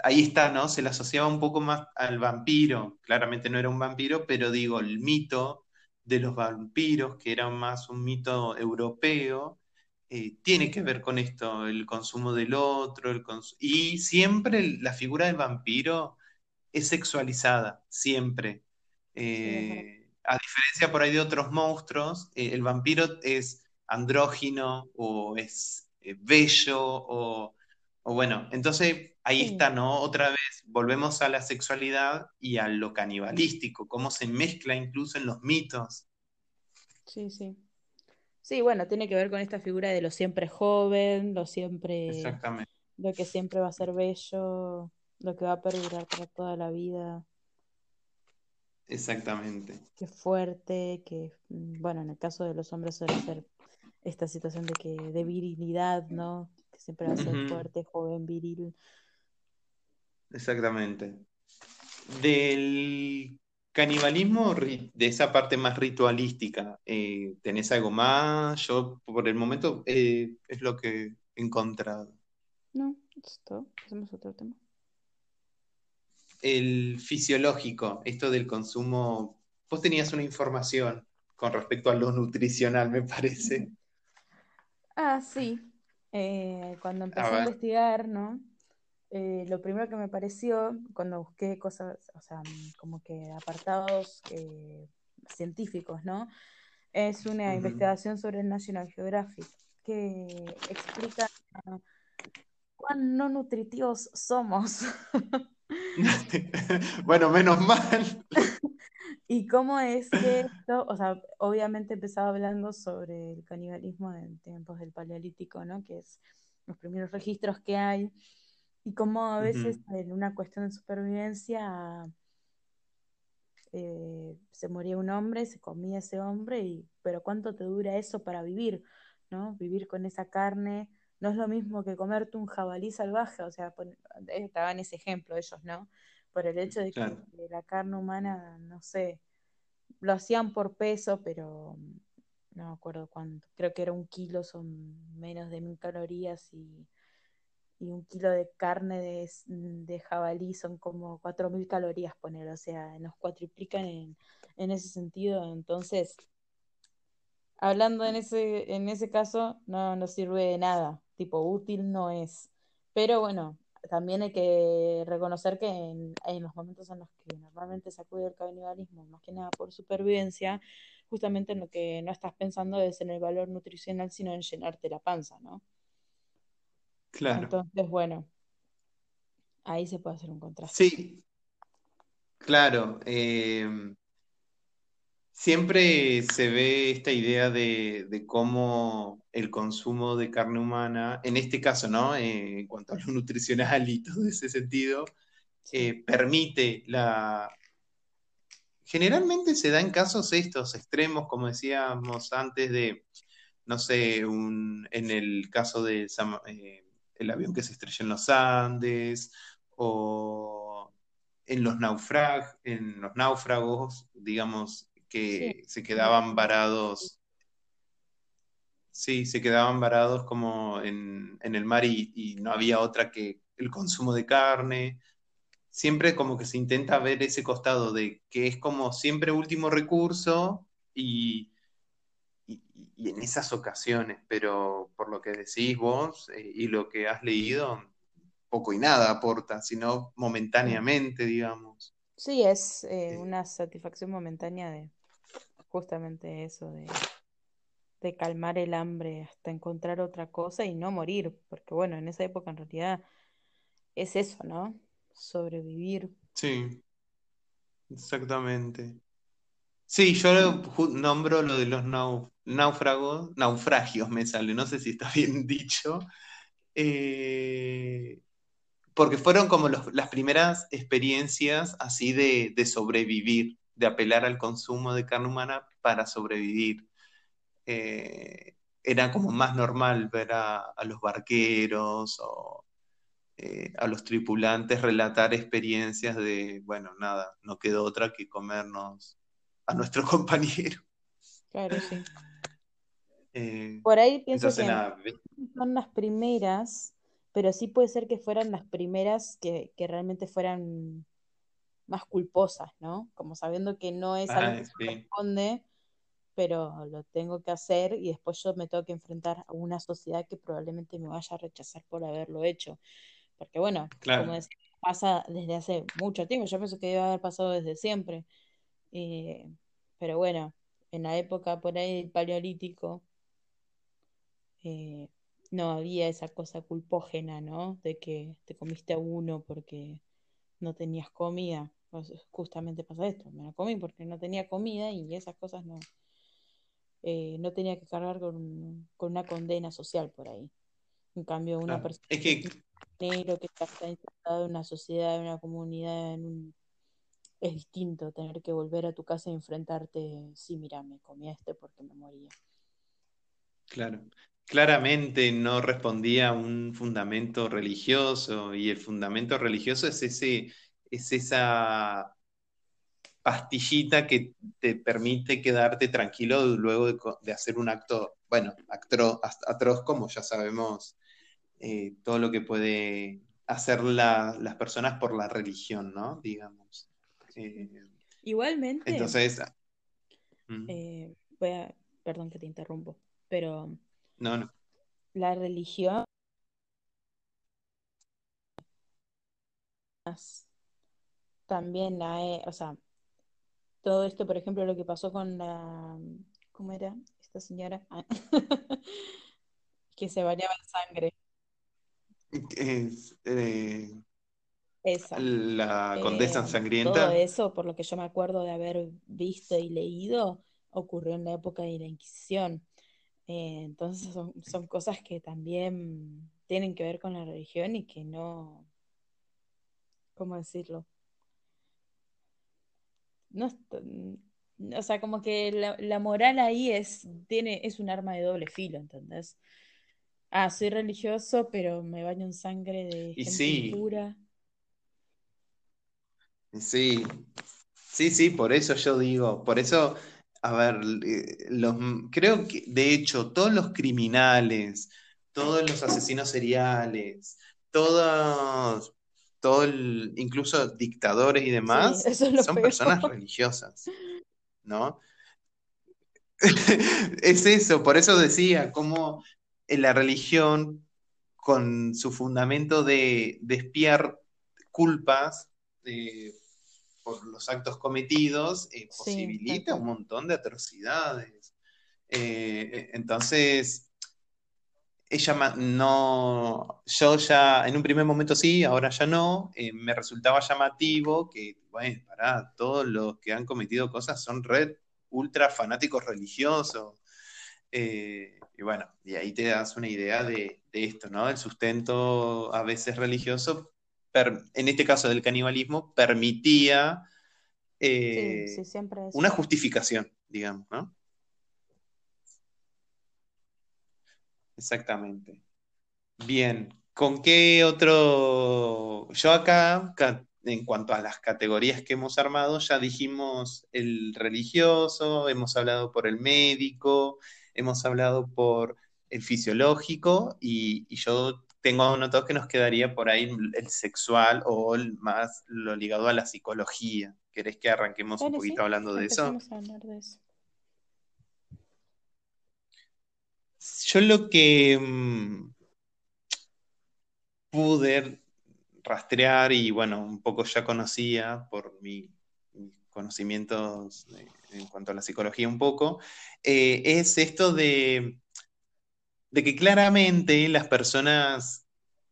ahí está, ¿no? Se le asociaba un poco más al vampiro. Claramente no era un vampiro, pero digo, el mito de los vampiros, que era más un mito europeo, eh, tiene que ver con esto, el consumo del otro, el y siempre la figura del vampiro es sexualizada, siempre. Eh, a diferencia por ahí de otros monstruos, eh, el vampiro es andrógino o es bello o, bueno, entonces ahí está, ¿no? Otra vez volvemos a la sexualidad y a lo canibalístico, cómo se mezcla incluso en los mitos. Sí, sí. Sí, bueno, tiene que ver con esta figura de lo siempre joven, lo siempre. Exactamente. Lo que siempre va a ser bello, lo que va a perdurar para toda la vida. Exactamente. Que fuerte, que, bueno, en el caso de los hombres suele ser esta situación de que de virilidad, ¿no? Que siempre va a ser fuerte, joven, viril. Exactamente. Del Canibalismo de esa parte más ritualística, eh, ¿tenés algo más? Yo por el momento eh, es lo que he encontrado. No, esto, hacemos otro tema. El fisiológico, esto del consumo, vos tenías una información con respecto a lo nutricional, me parece. Ah, sí. Eh, cuando empecé a investigar, ¿no? Eh, lo primero que me pareció cuando busqué cosas, o sea, como que apartados eh, científicos, ¿no? Es una investigación sobre el National Geographic que explica cuán no nutritivos somos. bueno, menos mal. Y cómo es que esto, o sea, obviamente empezaba hablando sobre el canibalismo en tiempos del Paleolítico, ¿no? Que es los primeros registros que hay y como a veces en una cuestión de supervivencia eh, se moría un hombre, se comía ese hombre, y, pero ¿cuánto te dura eso para vivir? ¿no? Vivir con esa carne no es lo mismo que comerte un jabalí salvaje, o sea, estaban ese ejemplo ellos, ¿no? Por el hecho de que la carne humana, no sé, lo hacían por peso, pero no me acuerdo cuánto, creo que era un kilo, son menos de mil calorías y y un kilo de carne de, de jabalí son como 4.000 calorías poner, o sea, nos cuatriplican en, en, ese sentido. Entonces, hablando en ese, en ese caso, no nos sirve de nada, tipo útil no es. Pero bueno, también hay que reconocer que en, en los momentos en los que normalmente se acude al canibalismo, más que nada por supervivencia, justamente en lo que no estás pensando es en el valor nutricional, sino en llenarte la panza, ¿no? Claro. Entonces, bueno, ahí se puede hacer un contraste. Sí, claro. Em, siempre se ve esta idea de, cómo el consumo de carne humana, en este caso, ¿no? Eh, en cuanto a lo nutricional y todo ese sentido, eh, permite la... Generalmente se da en casos estos extremos, como decíamos antes, de, no sé, un, en el caso de eh, el avión que se estrelló en los Andes, o en los, en los náufragos, digamos, que se quedaban varados. Sí, se quedaban varados como en, el mar y, no había otra que el consumo de carne. Siempre como que se intenta ver ese costado de que es como siempre último recurso y, en esas ocasiones, pero por lo que decís vos eh, y lo que has leído, poco y nada aporta, sino momentáneamente, digamos. Sí, es eh, una satisfacción momentánea de justamente eso, de, calmar el hambre hasta encontrar otra cosa y no morir, porque bueno, en esa época en realidad es eso, ¿no? Sobrevivir. Sí, exactamente. Sí, yo nombro lo de los náufragos, naufragios me sale, no sé si está bien dicho, eh, porque fueron como las primeras experiencias así de, sobrevivir, de apelar al consumo de carne humana para sobrevivir. Eh, era como más normal ver a, los barqueros o eh, a los tripulantes relatar experiencias de, bueno, nada, no quedó otra que comernos a nuestro compañero. Claro, sí. Eh, Por ahí pienso que son las primeras, pero sí puede ser que fueran las primeras que, realmente fueran más culposas, ¿no? Como sabiendo que no es algo que me corresponde, pero lo tengo que hacer y después yo me tengo que enfrentar a una sociedad que probablemente me vaya a rechazar por haberlo hecho. Porque bueno, como decía, pasa desde hace mucho tiempo, yo pienso que debe haber pasado desde siempre. Eh, pero bueno, en la época por ahí del paleolítico eh, no había esa cosa culpógena, ¿no? De que te comiste a uno porque no tenías comida. Pues justamente pasa esto, me la comí porque no tenía comida y esas cosas no, eh, no tenía que cargar con, una condena social por ahí. En cambio, una persona que... negro que está instalado en una sociedad, en una comunidad, en un es distinto tener que volver a tu casa y enfrentarte, sí, mira, me comí este porque me moría. Claro, claramente no respondía a un fundamento religioso y el fundamento religioso es ese, es esa pastillita que te permite quedarte tranquilo luego de, hacer un acto, bueno, atroz, como ya sabemos, eh, todo lo que puede hacer las personas por la religión, ¿no? Digamos. Eh, Igualmente. Entonces. Eh, perdón que te interrumpo, pero. No, no. La religión. También la. o sea, todo esto, por ejemplo, lo que pasó con la. ¿Cómo era? Esta señora. Ah, que se bañaba en sangre. Eh, la condesa eh, sangrienta. Todo eso, por lo que yo me acuerdo de haber visto y leído, ocurrió en la época de la Inquisición. Eh, entonces son, cosas que también tienen que ver con la religión y que no, ¿cómo decirlo? No, o sea, como que la, moral ahí es, tiene, es un arma de doble filo, ¿entendés? Ah, soy religioso, pero me baño en sangre de gente pura. Sí, sí, sí, por eso yo digo, por eso, a ver, eh, los, creo que de hecho todos los criminales, todos los asesinos seriales, todos, todo incluso dictadores y demás, son personas religiosas, ¿no? es eso, por eso decía, como la religión, con su fundamento de, de espiar culpas, eh, por los actos cometidos, eh, posibilita un montón de atrocidades. Eh, entonces, ella no, yo ya en un primer momento sí, ahora ya no, me resultaba llamativo que, bueno, para todos los que han cometido cosas son red ultra fanáticos religiosos. y bueno, y ahí te das una idea de, de esto, ¿no? El sustento a veces religioso en este caso del canibalismo, permitía eh, una justificación, digamos, ¿no? Exactamente. Bien, ¿con qué otro? Yo acá, en cuanto a las categorías que hemos armado, ya dijimos el religioso, hemos hablado por el médico, hemos hablado por el fisiológico y, y yo tengo anotado que nos quedaría por ahí el sexual o el más lo ligado a la psicología. ¿Querés que arranquemos un poquito hablando de eso? A hablar de eso. Yo lo que mm, pude rastrear y bueno, un poco ya conocía por mis conocimientos en cuanto a la psicología un poco, eh, es esto de, de que claramente las personas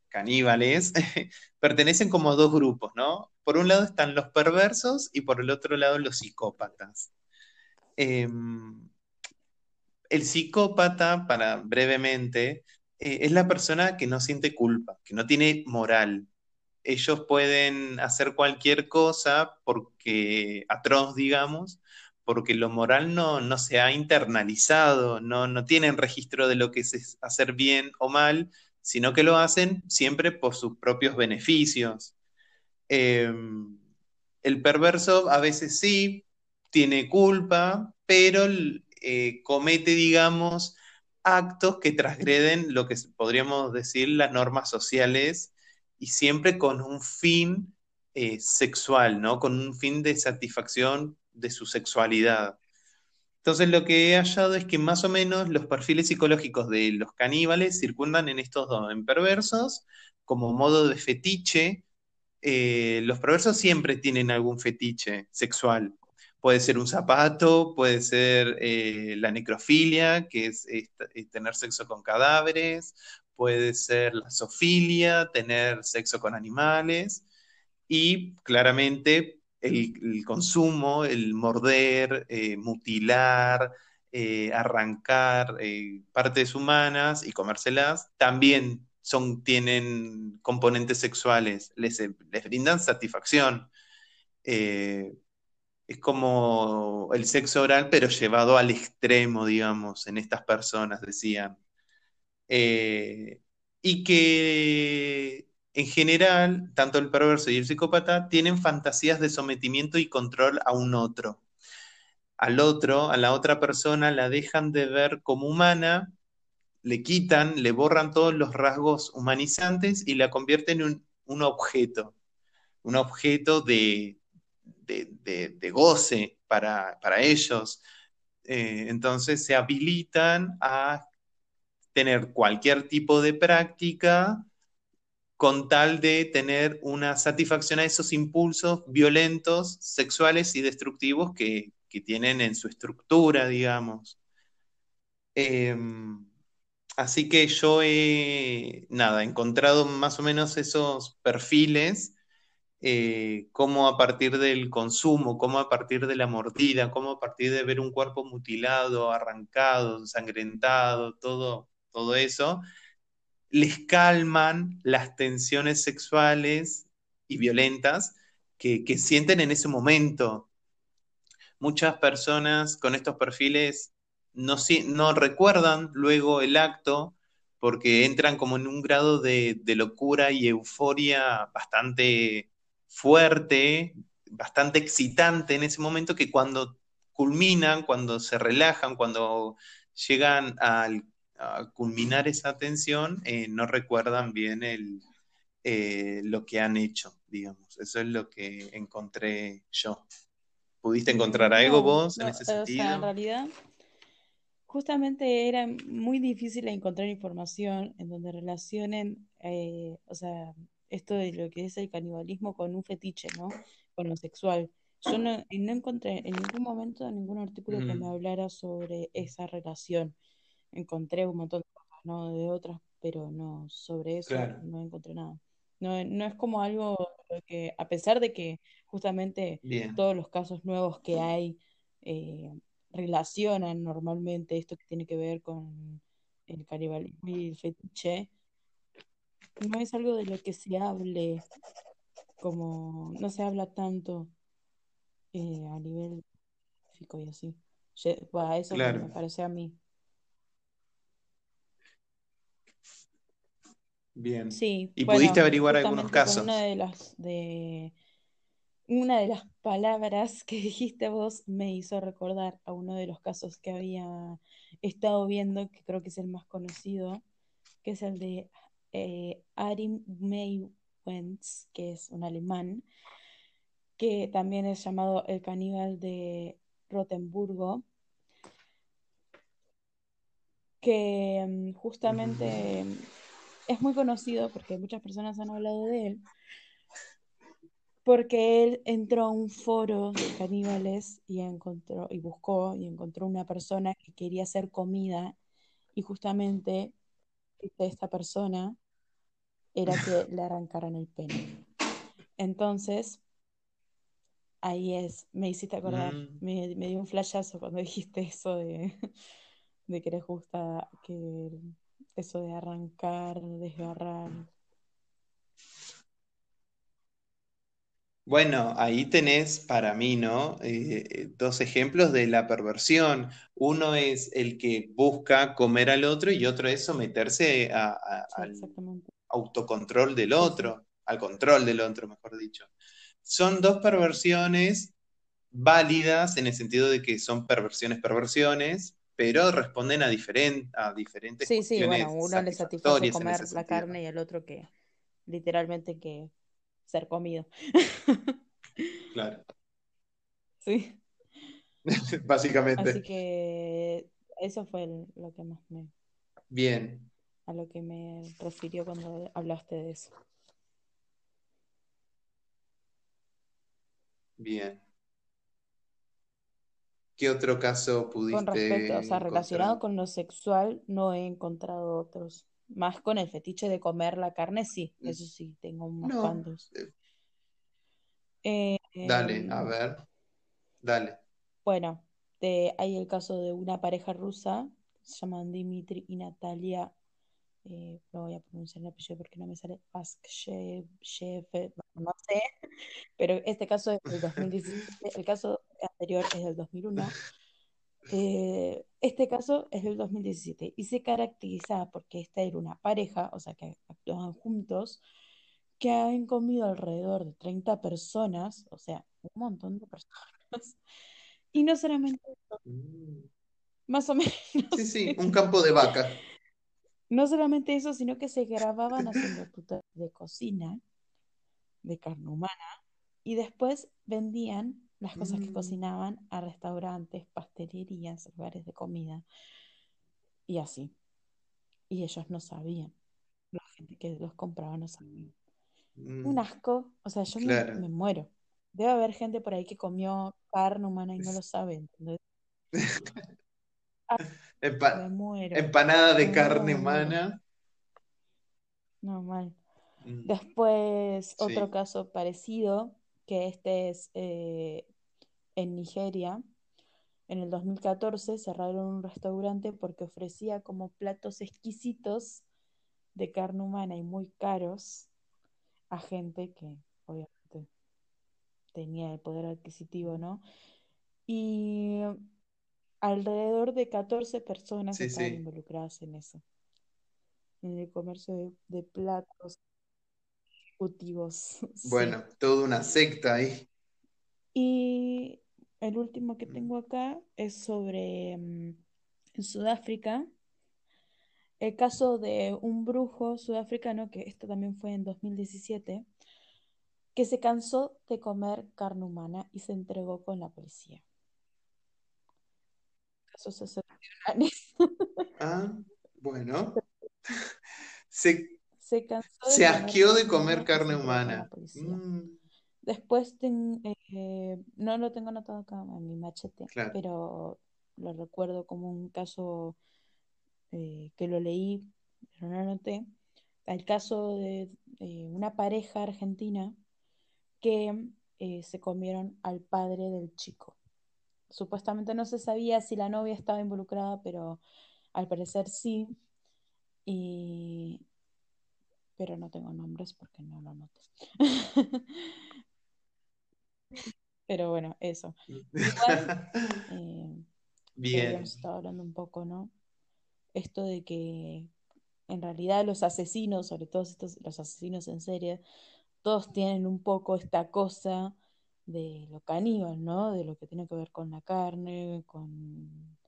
caníbales pertenecen como a dos grupos, ¿no? Por un lado están los perversos y por el otro lado los psicópatas. Em, el psicópata, para brevemente, eh, es la persona que no siente culpa, que no tiene moral. Ellos pueden hacer cualquier cosa porque atroz, digamos, porque lo moral no, no se ha internalizado, no, no tienen registro de lo que es hacer bien o mal, sino que lo hacen siempre por sus propios beneficios. Em, el perverso a veces sí tiene culpa, pero eh, comete, digamos, actos que transgreden lo que podríamos decir las normas sociales y siempre con un fin eh, sexual, ¿no? Con un fin de satisfacción de su sexualidad. Entonces lo que he hallado es que más o menos los perfiles psicológicos de los caníbales circundan en estos dos, en perversos, como modo de fetiche. Eh, los perversos siempre tienen algún fetiche sexual. Puede ser un zapato, puede ser eh, la necrofilia, que es, tener sexo con cadáveres, puede ser la zoofilia, tener sexo con animales, y claramente el, consumo, el morder, eh, mutilar, eh, arrancar partes humanas y comérselas, también son, tienen componentes sexuales, les, les brindan satisfacción es como el sexo oral, pero llevado al extremo, digamos, en estas personas, decían. Eh, y que en general, tanto el perverso y el psicópata tienen fantasías de sometimiento y control a un otro. Al otro, a la otra persona, la dejan de ver como humana, le quitan, le borran todos los rasgos humanizantes y la convierten en un objeto, un objeto de, de, goce para, ellos. Eh, entonces se habilitan a tener cualquier tipo de práctica con tal de tener una satisfacción a esos impulsos violentos, sexuales y destructivos que, tienen en su estructura, digamos. Em, así que yo he, nada, encontrado más o menos esos perfiles eh, cómo a partir del consumo, cómo a partir de la mordida, cómo a partir de ver un cuerpo mutilado, arrancado, ensangrentado, todo, todo eso, les calman las tensiones sexuales y violentas que, sienten en ese momento. Muchas personas con estos perfiles no, recuerdan luego el acto porque entran como en un grado de locura y euforia bastante fuerte, bastante excitante en ese momento que cuando culminan, cuando se relajan, cuando llegan a, culminar esa tensión, eh, no recuerdan bien el, eh, lo que han hecho, digamos. Eso es lo que encontré yo. ¿Pudiste encontrar algo vos en ese sentido? en realidad, justamente era muy difícil encontrar información en donde relacionen, eh, o sea, esto de lo que es el canibalismo con un fetiche, ¿no? Con lo sexual. Yo no, encontré en ningún momento ningún artículo que me hablara sobre esa relación. Encontré un montón de cosas, ¿no? De otras, pero no, sobre eso no encontré nada. No, no es como algo que, a pesar de que justamente todos los casos nuevos que hay eh, relacionan normalmente esto que tiene que ver con el canibalismo y el fetiche, no es algo de lo que se hable, como no se habla tanto eh, a nivel físico y así. Eso me parece a mí. Bien. Sí, ¿Y pudiste averiguar algunos casos? Una de las de una de las palabras que dijiste vos me hizo recordar a uno de los casos que había estado viendo, que creo que es el más conocido, que es el de eh, Meywens, que es un alemán, que también es llamado el caníbal de Rotenburgo. que mm, justamente es muy conocido porque muchas personas han hablado de él, porque él entró a un foro de caníbales y encontró y buscó y encontró una persona que quería hacer comida y justamente esta persona era que le arrancaran el pene. Entonces, ahí es, me hiciste acordar, Mm. me, me dio un flashazo cuando dijiste eso de, de que les gusta que eso de arrancar, desgarrar. Bueno, ahí tenés para mí, ¿no? Eh, eh, dos ejemplos de la perversión. Uno es el que busca comer al otro y otro es someterse a- a- Sí, al autocontrol del otro, al control del otro, mejor dicho. Son dos perversiones válidas en el sentido de que son perversiones, perversiones, pero responden a, diferen- a diferentes Sí, sí, bueno, uno le satisface comer la carne y el otro que literalmente que ser comido. Claro, Sí. Así básicamente. que eso fue el- lo que más me, Bien, a lo que me refirió cuando hablaste de eso. bien. ¿Qué otro caso Con pudiste respecto, o sea, relacionado con lo sexual, no he encontrado otros. Más con el fetiche de comer la carne, sí, eso sí, tengo unos No, cuantos. eh, Eh, dale, a em, ver, dale. Bueno, de- hay el caso de una pareja rusa, se llaman Dimitri y Natalia, eh, no voy a pronunciar el apellido porque no me sale, Paskchev, no sé, pero este caso es del 2017, el caso anterior es del 2001, eh, este caso es del 2017 y se caracteriza porque esta era una pareja, o sea que actuaban juntos, que han comido alrededor de 30 personas, o sea, un montón de personas. Y no solamente eso, Mm. más o menos, Sí, sí, sí. un campo de vaca. No solamente eso, sino que se grababan haciendo tutoriales de cocina, de carne humana, y después vendían las cosas que Mm. cocinaban a restaurantes, pastelerías, lugares de comida, y así. Y ellos no sabían. La gente que los compraba no sabía. Un Mm, asco, o sea, yo me, claro. me muero. Debe haber gente por ahí que comió carne humana y no lo sabe, ¿entendés? Empa- Me muero. empanada de Me carne muero. humana. No, mal. Mm, Después, otro caso parecido, que este es eh, en Nigeria. En el 2014 cerraron un restaurante porque ofrecía como platos exquisitos de carne humana y muy caros a gente que obviamente tenía el poder adquisitivo, ¿no? Y alrededor de 14 personas Sí, estaban sí. involucradas en eso, en el comercio de, de platos ejecutivos, sí. Bueno, toda una secta ahí. Y el último que Mm, tengo acá es sobre mm, en Sudáfrica, el caso de un brujo sudafricano, que esto también fue en 2017, que se cansó de comer carne humana y se entregó con la policía. Casos excepcionales. Ah, bueno. Se, Se cansó de se asqueó de comer carne humana. Mm, Después ten- eh, no lo tengo anotado acá en mi machete, claro. pero lo recuerdo como un caso eh, que lo leí, pero no anoté. El caso de eh, una pareja argentina que eh, se comieron al padre del chico. Supuestamente no se sabía si la novia estaba involucrada, pero al parecer sí. Y... Pero no tengo nombres porque no lo anoté. Pero bueno, eso. Igual, eh, Bien. habíamos estado hablando un poco, ¿no? Esto de que en realidad los asesinos, sobre todo estos, los asesinos en serie, todos tienen un poco esta cosa de lo caníbal, ¿no? De lo que tiene que ver con la carne, con,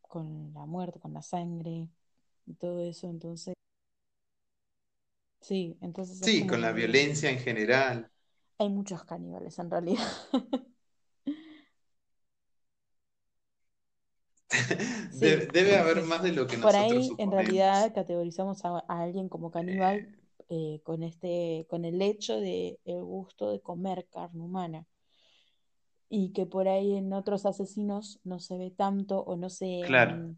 con la muerte, con la sangre y todo eso. Entonces, sí, entonces es Sí, con la violencia en general. Hay muchos caníbales en realidad. debe, haber más de lo que nosotros Por ahí, en realidad, categorizamos a, alguien como caníbal eh. Eh, con, este, con el hecho de el gusto de comer carne humana. Y que por ahí en otros asesinos no se ve tanto o no se, claro.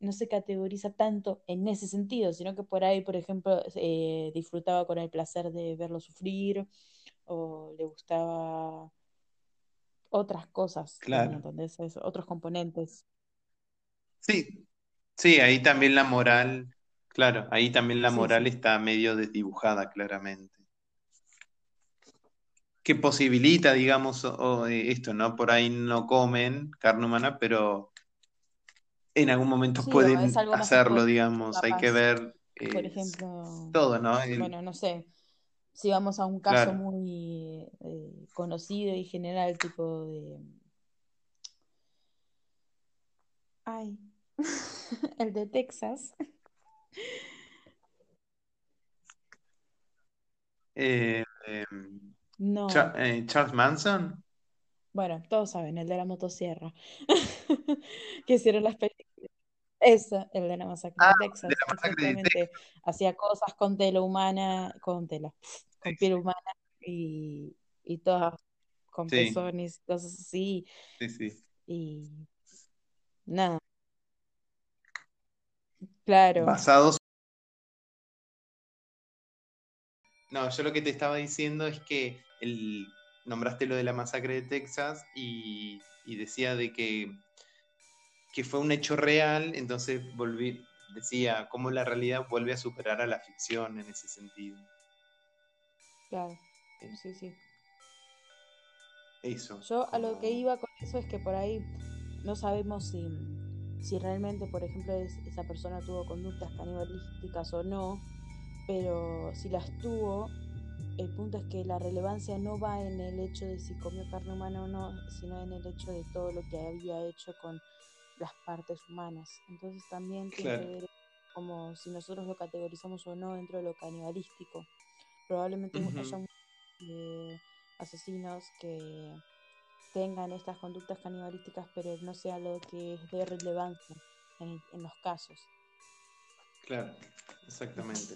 No se categoriza tanto en ese sentido, sino que por ahí, por ejemplo, eh, disfrutaba con el placer de verlo sufrir o le gustaba otras cosas, claro. otros componentes. Sí, sí, ahí también la moral, claro, ahí también la moral está medio desdibujada claramente. Que posibilita, digamos, eh, esto, ¿no? Por ahí no comen carne humana, pero en algún momento pueden hacerlo, digamos. Hay que ver por ejemplo, todo, ¿no? Bueno, no sé, si vamos a un caso muy eh, conocido y general, tipo de... Ay, el de Texas. Eh, em, no. Eh, Charles Manson. Bueno, todos saben, el de la motosierra. que hicieron las películas. Eso, el de la masacre de ah, Texas. De Hacía cosas con tela humana, con tela, con piel humana y, y todas con pezones, cosas así. Sí, sí. Y nada. Claro. Basados. No, yo lo que te estaba diciendo es que el, nombraste lo de la masacre de Texas y, y decía de que, que fue un hecho real, entonces volví, decía cómo la realidad vuelve a superar a la ficción en ese sentido. Claro, sí, sí. Eso. Yo a lo que iba con eso es que por ahí no sabemos si, si realmente, por ejemplo, esa persona tuvo conductas canibalísticas o no, pero si las tuvo, el punto es que la relevancia no va en el hecho de si comió carne humana o no, sino en el hecho de todo lo que había hecho con las partes humanas. Entonces también tiene que ver como si nosotros lo categorizamos o no dentro de lo canibalístico. Probablemente haya eh, asesinos que tengan estas conductas canibalísticas, pero no sea lo que es de relevancia en, los casos. Claro, exactamente.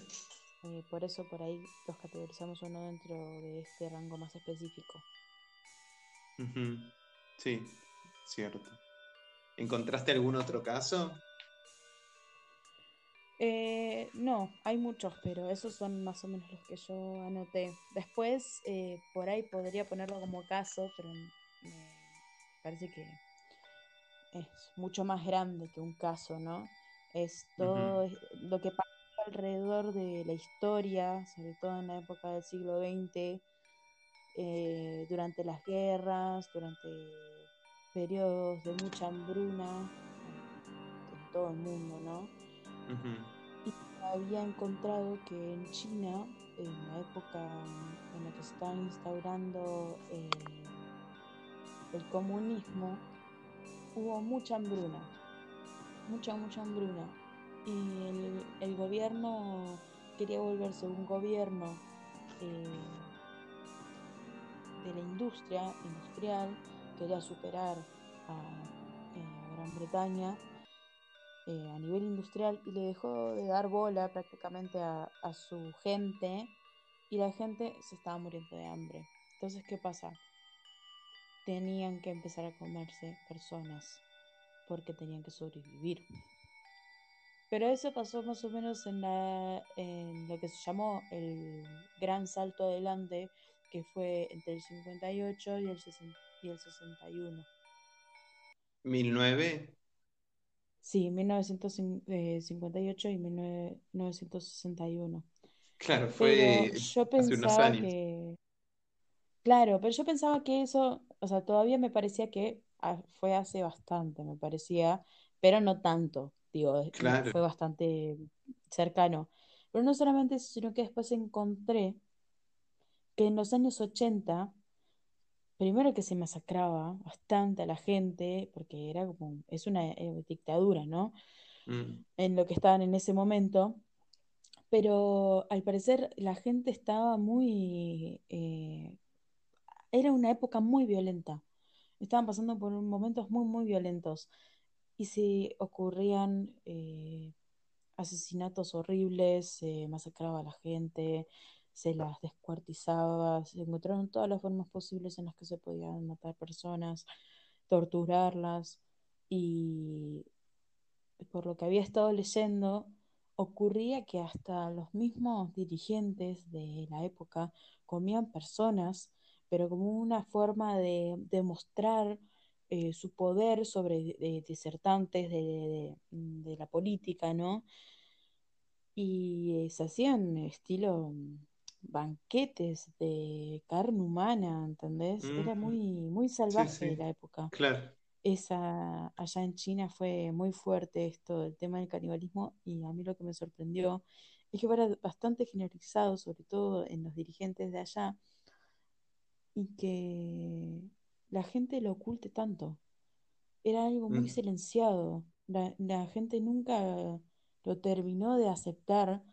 Eh, por eso por ahí los categorizamos o no dentro de este rango más específico. Sí, cierto. ¿Encontraste algún otro caso? Eh, no, hay muchos, pero esos son más o menos los que yo anoté. Después, eh, por ahí podría ponerlo como caso, pero me parece que es mucho más grande que un caso, ¿no? Es todo lo que pasa alrededor de la historia, sobre todo en la época del siglo XX, eh, durante las guerras, durante periodos de mucha hambruna en todo el mundo, ¿no? Y había encontrado que en China, en la época en la que se estaba instaurando eh, el comunismo, hubo mucha hambruna, mucha, mucha hambruna. Y el, gobierno quería volverse un gobierno eh, de la industria industrial, quería superar a eh, Gran Bretaña eh, a nivel industrial y le dejó de dar bola prácticamente a, su gente y la gente se estaba muriendo de hambre. Entonces, ¿qué pasa? tenían que empezar a comerse personas porque tenían que sobrevivir. Pero eso pasó más o menos en, la, en lo que se llamó el gran salto adelante, que fue entre el 58 y el, y el 61. ¿1009? Sí, 1958 y 1961. Claro, fue yo hace unos años. que... Claro, pero yo pensaba que eso o sea, todavía me parecía que ah, fue hace bastante, me parecía, pero no tanto, digo, fue bastante cercano. Pero no solamente eso, sino que después encontré que en los años 80, primero que se masacraba bastante a la gente, porque era como, es una eh, dictadura, ¿no? Mm. En lo que estaban en ese momento, pero al parecer la gente estaba muy eh, era una época muy violenta. Estaban pasando por momentos muy, muy violentos. y se ocurrían eh, asesinatos horribles, se masacraba a la gente, se las descuartizaba, se encontraron todas las formas posibles en las que se podían matar personas, torturarlas y por lo que había estado leyendo, ocurría que hasta los mismos dirigentes de la época comían personas, pero como una forma de demostrar eh, su poder sobre disertantes de, la política, ¿no? Y se hacían estilo mm, banquetes de carne humana, ¿entendés? Era muy, muy salvaje la época. Claro esa, allá en China fue muy fuerte esto, el tema del canibalismo, y a mí lo que me sorprendió es que era bastante generalizado, sobre todo en los dirigentes de allá, y que la gente lo oculte tanto. Era algo muy mm. silenciado. La, la, gente nunca lo terminó de aceptar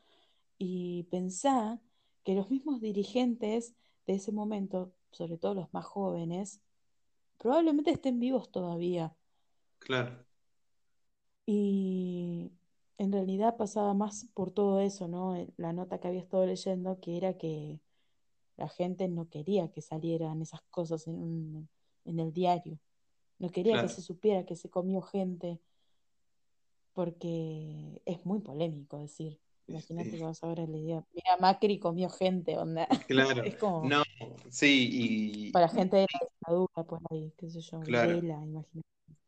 y pensá que los mismos dirigentes de ese momento, sobre todo los más jóvenes, probablemente estén vivos todavía. Claro. Y en realidad pasaba más por todo eso, ¿no? Eh, la nota que había estado leyendo, que era que la gente no quería que salieran esas cosas en, el diario. No quería que se supiera que se comió gente, porque es muy polémico decir. Imagínate que vas a ver el día, mira, Macri comió gente, onda. Claro. es como. No, sí, y. Para gente de la dictadura, por ahí, qué sé yo, claro. imagínate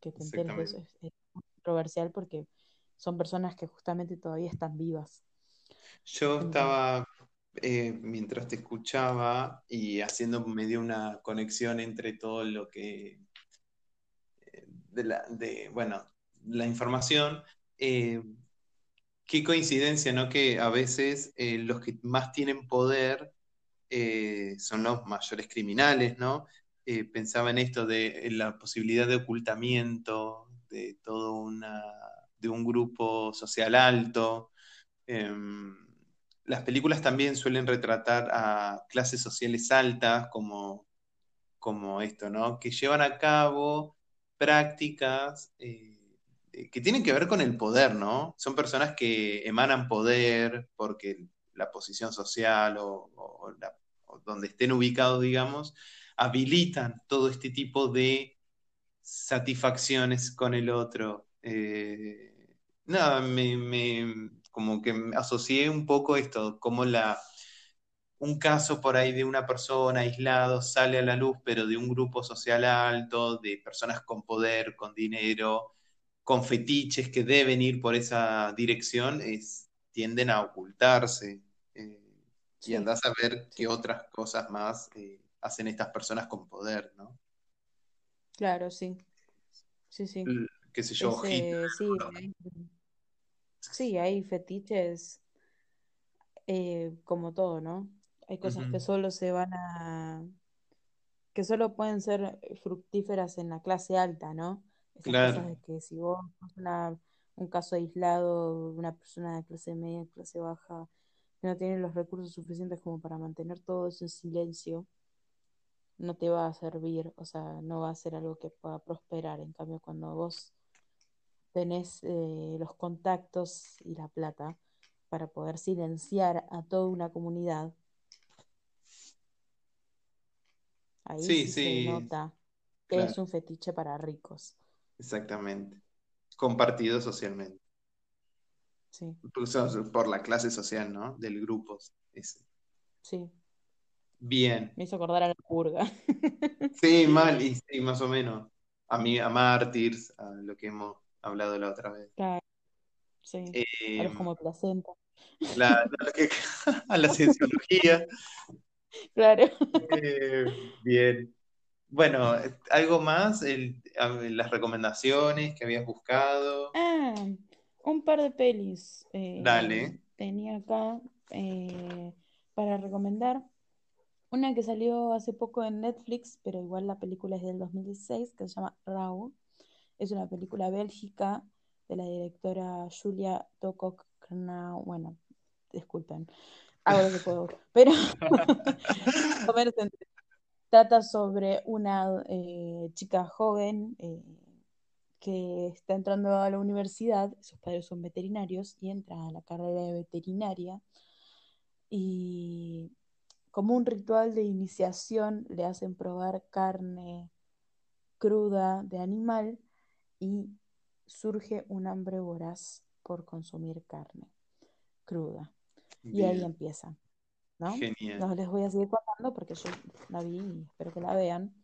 que te enteres eso. Es, controversial porque son personas que justamente todavía están vivas. Yo estaba, eh, mientras te escuchaba y haciendo medio una conexión entre todo lo que. Eh, de la, de, bueno, la información. Eh, qué coincidencia, ¿no? Que a veces eh, los que más tienen poder eh, son los mayores criminales, ¿no? Eh, pensaba en esto de la posibilidad de ocultamiento de todo una, de un grupo social alto. Em, las películas también suelen retratar a clases sociales altas como, como esto, ¿no? Que llevan a cabo prácticas que tienen que ver con el poder, ¿no? Son personas que emanan poder porque la posición social o, donde estén ubicados, digamos, habilitan todo este tipo de satisfacciones con el otro. Eh, nada, me, como que asocié un poco esto, como la, un caso por ahí de una persona aislado sale a la luz, pero de un grupo social alto, de personas con poder, con dinero, con fetiches que deben ir por esa dirección, es, tienden a ocultarse. Eh, y andás a ver qué otras cosas más eh, hacen estas personas con poder, ¿no? Claro, sí. Sí, sí. Qué sé yo, sí, sí, hay fetiches eh, como todo, ¿no? Hay cosas que solo se van a... que solo pueden ser fructíferas en la clase alta, ¿no? Claro. de que si vos un caso aislado, una persona de clase media, clase baja, que no tiene los recursos suficientes como para mantener todo eso en silencio, no te va a servir, o sea, no va a ser algo que pueda prosperar. En cambio, cuando vos tenés eh, los contactos y la plata para poder silenciar a toda una comunidad, ahí sí, se nota que es un fetiche para ricos. Exactamente. Compartido socialmente. Sí. Por la clase social, ¿no? Del grupo. Sí. Bien. Me hizo acordar a la purga. sí, mal, y sí, más o menos. A mí, a Mártires, a lo que hemos hablado la otra vez. Claro. Sí. Eh, a como placenta. a la cienciología. Claro. Eh, bien. Bueno, ¿algo más? las recomendaciones que habías buscado. Ah, un par de pelis. Eh, Dale. Tenía acá eh, para recomendar. Una que salió hace poco en Netflix, pero igual la película es del 2016, que se llama Raúl. Es una película bélgica de la directora Julia Tokok Bueno, disculpen, hago lo que puedo. Pero Trata sobre una eh, chica joven eh, que está entrando a la universidad, sus padres son veterinarios y entra a la carrera de veterinaria y como un ritual de iniciación le hacen probar carne cruda de animal y surge un hambre voraz por consumir carne cruda. Y ahí empieza. ¿No? No les voy a seguir contando porque yo la vi y espero que la vean.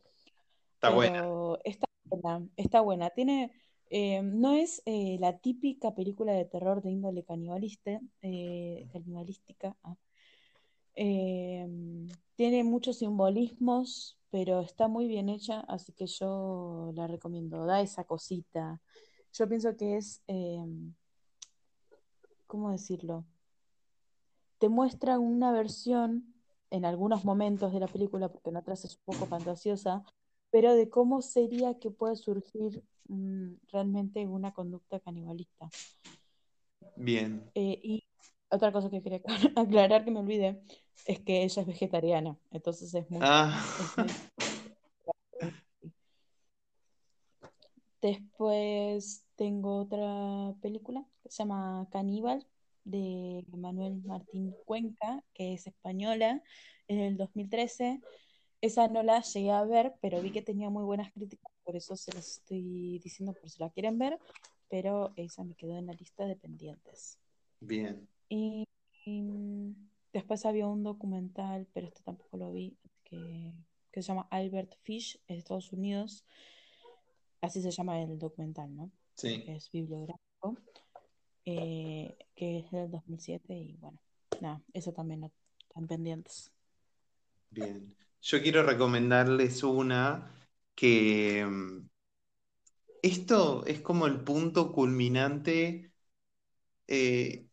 Está buena. Está buena, está buena. Tiene, eh, no es eh, la típica película de terror de índole canibalista, eh, canibalística. Ah. tiene muchos simbolismos, pero está muy bien hecha, así que yo la recomiendo. Da esa cosita. Yo pienso que es, ¿cómo decirlo? Te muestra una versión en algunos momentos de la película, porque en otras es un poco fantasiosa, pero de cómo sería que puede surgir mm, realmente una conducta canibalista. Bien. Eh, y otra cosa que quería aclarar que me olvidé es que ella es vegetariana, entonces es muy... Ah. Después tengo otra película que se llama Caníbal, de Manuel Martín Cuenca, que es española, en el 2013. Esa no la llegué a ver, pero vi que tenía muy buenas críticas, por eso se las estoy diciendo por si la quieren ver, pero esa me quedó en la lista de pendientes. Bien. Y, después había un documental, pero este tampoco lo vi, que, se llama Albert Fish, de Estados Unidos. Así se llama el documental, ¿no? Sí. es bibliográfico. Eh, que es del 2007 y bueno, nada, eso también están pendientes. Bien, yo quiero recomendarles una que mm, esto es como el punto culminante eh,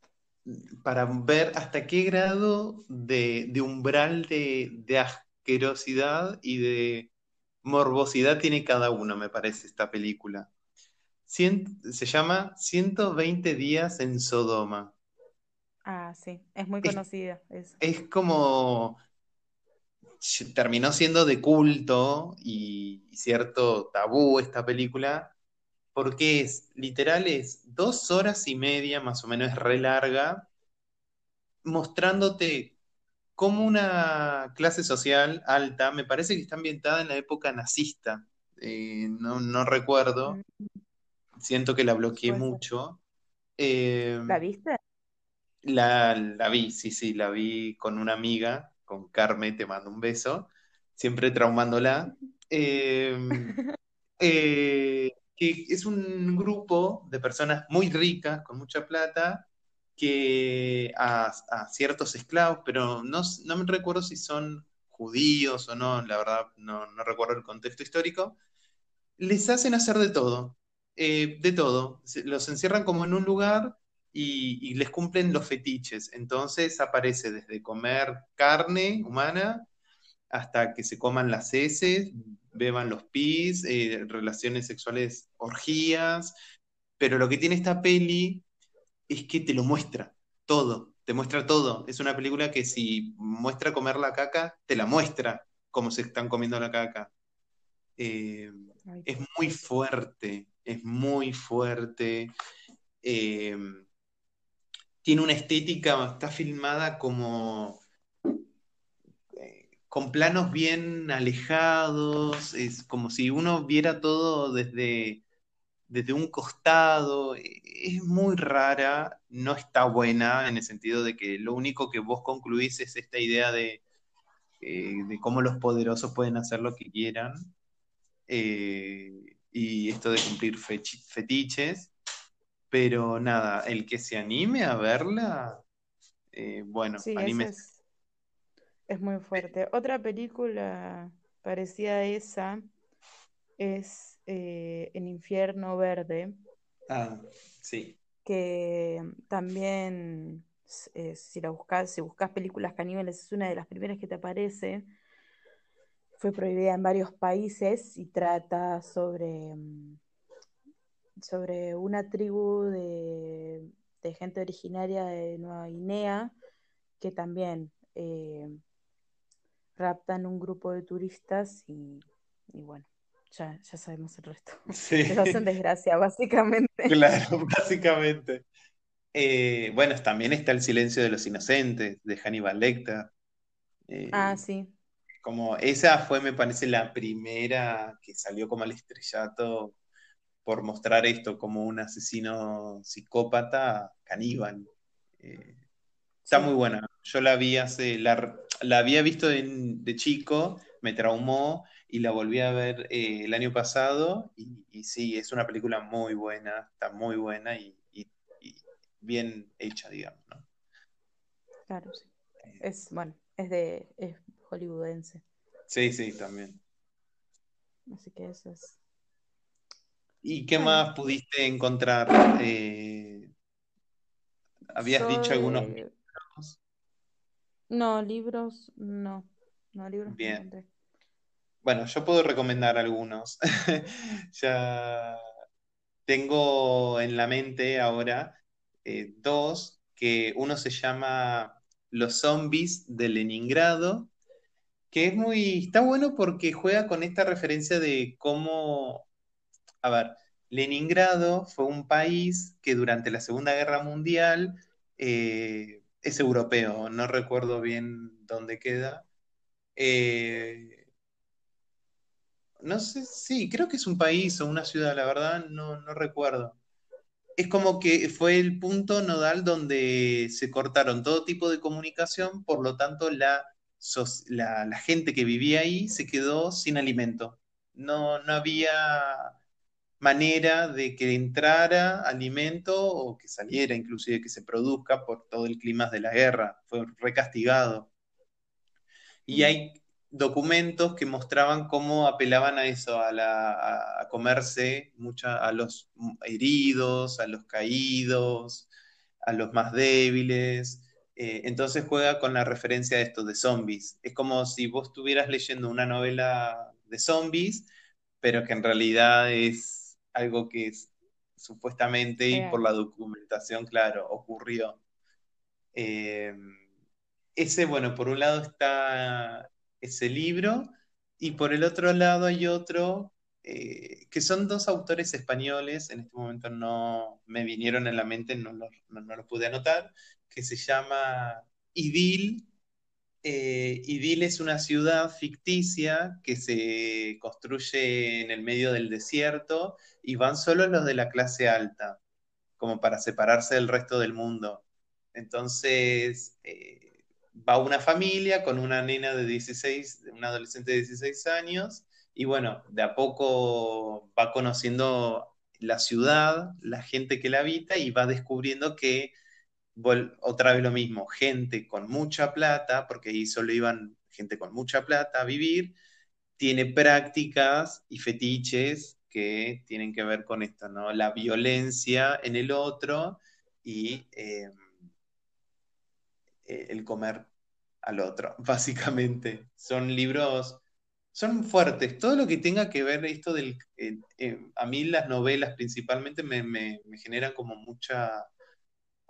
para ver hasta qué grado de, umbral de, asquerosidad y de morbosidad tiene cada uno, me parece, esta película se llama 120 días en Sodoma. Ah, sí, es muy conocida. Es, como. Terminó siendo de culto y, cierto tabú esta película, porque es literal, es dos horas y media, más o menos, es re larga, mostrándote cómo una clase social alta, me parece que está ambientada en la época nazista, eh, no, no, recuerdo, mm. Siento que la bloqueé mucho. Eh, ¿La viste? La, la, vi, sí, sí, la vi con una amiga, con Carmen, te mando un beso, siempre traumándola. Eh, eh, que es un grupo de personas muy ricas, con mucha plata, que a, ciertos esclavos, pero no, no, me recuerdo si son judíos o no, la verdad no, no recuerdo el contexto histórico, les hacen hacer de todo. Eh, de todo. Los encierran como en un lugar y, les cumplen los fetiches. Entonces aparece desde comer carne humana hasta que se coman las heces, beban los pis, eh, relaciones sexuales, orgías. Pero lo que tiene esta peli es que te lo muestra todo, te muestra todo. Es una película que si muestra comer la caca, te la muestra cómo se están comiendo la caca. Eh, es muy fuerte, es muy fuerte. Eh, tiene una estética, está filmada como eh, con planos bien alejados, es como si uno viera todo desde, desde un costado. Es muy rara, no está buena en el sentido de que lo único que vos concluís es esta idea de, de cómo los poderosos pueden hacer lo que quieran. Eh, y esto de cumplir fetiches, pero nada, el que se anime a verla, eh, bueno, sí, Es, es, muy fuerte. Otra película parecida a esa es eh, En Infierno Verde. Ah, sí. Que también, si la buscas, si buscas películas caníbales, es una de las primeras que te aparece fue prohibida en varios países y trata sobre, mm, sobre una tribu de, gente originaria de Nueva Guinea que también eh, raptan un grupo de turistas y, bueno, ya, ya sabemos el resto. Sí. Les hacen desgracia, básicamente. Claro, básicamente. Eh, bueno, también está El silencio de los inocentes, de Hannibal Lecter. Eh, ah, sí. Como esa fue, me parece, la primera que salió como al estrellato por mostrar esto como un asesino psicópata caníbal. Eh, está muy buena. Yo la vi hace, la, había visto de, chico, me traumó y la volví a ver el año pasado y, sí, es una película muy buena, está muy buena y bien hecha, digamos, ¿no? Claro, sí. Es, bueno, es de es hollywoodense. Sí, sí, también. Así que eso es. ¿Y qué más pudiste encontrar? Eh, ¿Habías dicho algunos libros? No, libros, no. No, libros Bien. bueno, yo puedo recomendar algunos. ya tengo en la mente ahora eh, dos, que uno se llama Los zombies de Leningrado, que es muy, está bueno porque juega con esta referencia de cómo, a ver, Leningrado fue un país que durante la Segunda Guerra Mundial eh, es europeo, no recuerdo bien dónde queda. Eh, no sé, sí, creo que es un país o una ciudad, la verdad, no, no recuerdo es como que fue el punto nodal donde se cortaron todo tipo de comunicación, por lo tanto la, la, gente que vivía ahí se quedó sin alimento. No, no había manera de que entrara alimento o que saliera, inclusive que se produzca por todo el clima de la guerra. Fue recastigado. Y hay documentos que mostraban cómo apelaban a eso, a, comerse a los heridos, a los caídos, a los más débiles. Eh, entonces juega con la referencia de esto de zombies. Es como si vos estuvieras leyendo una novela de zombies, pero que en realidad es algo que supuestamente y por la documentación, claro, ocurrió. Eh, ese, bueno, por un lado está ese libro, y por el otro lado hay otro, eh, que son dos autores españoles, en este momento no me vinieron en la mente, no lo, no, pude anotar, que se llama Idil. Eh, Idil es una ciudad ficticia que se construye en el medio del desierto y van solo los de la clase alta, como para separarse del resto del mundo. Entonces, eh, va una familia con una nena de 16, una adolescente de 16 años, y bueno, de a poco va conociendo la ciudad, la gente que la habita, y va descubriendo que, otra vez lo mismo, gente con mucha plata, porque ahí solo iban gente con mucha plata a vivir, tiene prácticas y fetiches que tienen que ver con esto, ¿no? La violencia en el otro y... Eh, el comer al otro, básicamente. Son libros, son fuertes. Todo lo que tenga que ver esto del... Eh, eh, a mí las novelas principalmente me, generan como mucha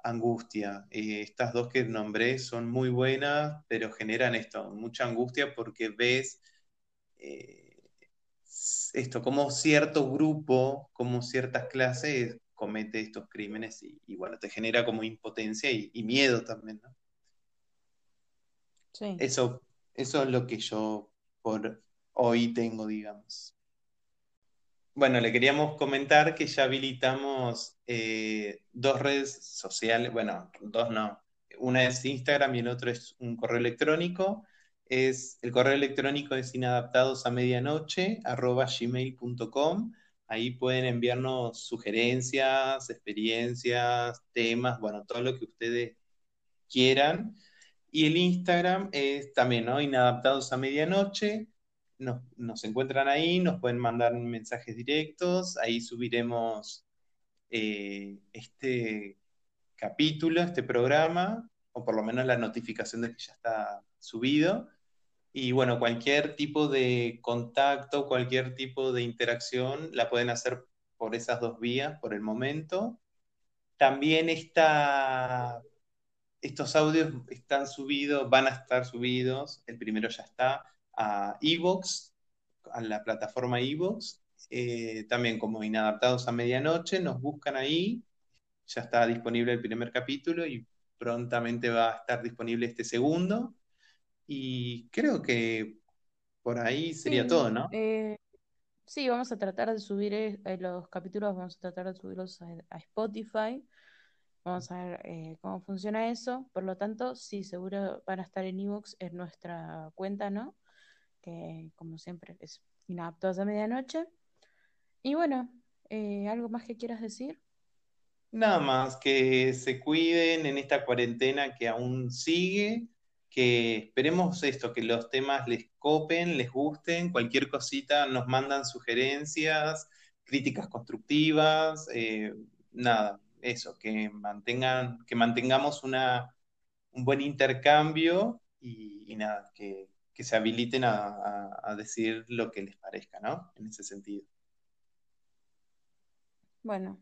angustia. estas dos que nombré son muy buenas, pero generan esto, mucha angustia porque ves esto, como cierto grupo, como ciertas clases comete estos crímenes y, bueno, te genera como impotencia y, y miedo también, ¿no? Eso, eso es lo que yo por hoy tengo, digamos. Bueno, le queríamos comentar que ya habilitamos eh, dos redes sociales, bueno, dos no. Una es Instagram y el otro es un correo electrónico. Es, el correo electrónico es inadaptados a medianoche, arroba gmail.com. Ahí pueden enviarnos sugerencias, experiencias, temas, bueno, todo lo que ustedes quieran. Y el Instagram es también, ¿no? Inadaptados a medianoche. Nos, encuentran ahí, nos pueden mandar mensajes directos. Ahí subiremos eh, este capítulo, este programa, o por lo menos la notificación de que ya está subido. Y bueno, cualquier tipo de contacto, cualquier tipo de interacción la pueden hacer por esas dos vías por el momento. También está estos audios están subidos, van a estar subidos, el primero ya está, a Evox, a la plataforma Evox, también como Inadaptados a Medianoche, nos buscan ahí, ya está disponible el primer capítulo y prontamente va a estar disponible este segundo. Y creo que por ahí sería todo, ¿no? Eh, sí, vamos a tratar de subir eh, los capítulos, vamos a tratar de subirlos a, Spotify. Vamos a ver eh, cómo funciona eso. Por lo tanto, sí, seguro van a estar en Evox en nuestra cuenta, ¿no? Que como siempre es inaptos a medianoche. Y bueno, ¿algo más que quieras decir? Nada más, que se cuiden en esta cuarentena que aún sigue, que esperemos esto, que los temas les copen, les gusten, cualquier cosita nos mandan sugerencias, críticas constructivas, eh, nada, eso, que mantengan, que mantengamos una, un buen intercambio y, nada, que, se habiliten a, a decir lo que les parezca, ¿no? En ese sentido. Bueno,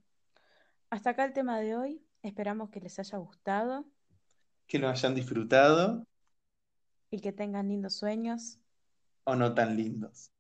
hasta acá el tema de hoy. Esperamos que les haya gustado. Que lo hayan disfrutado. Y que tengan lindos sueños. O no tan lindos.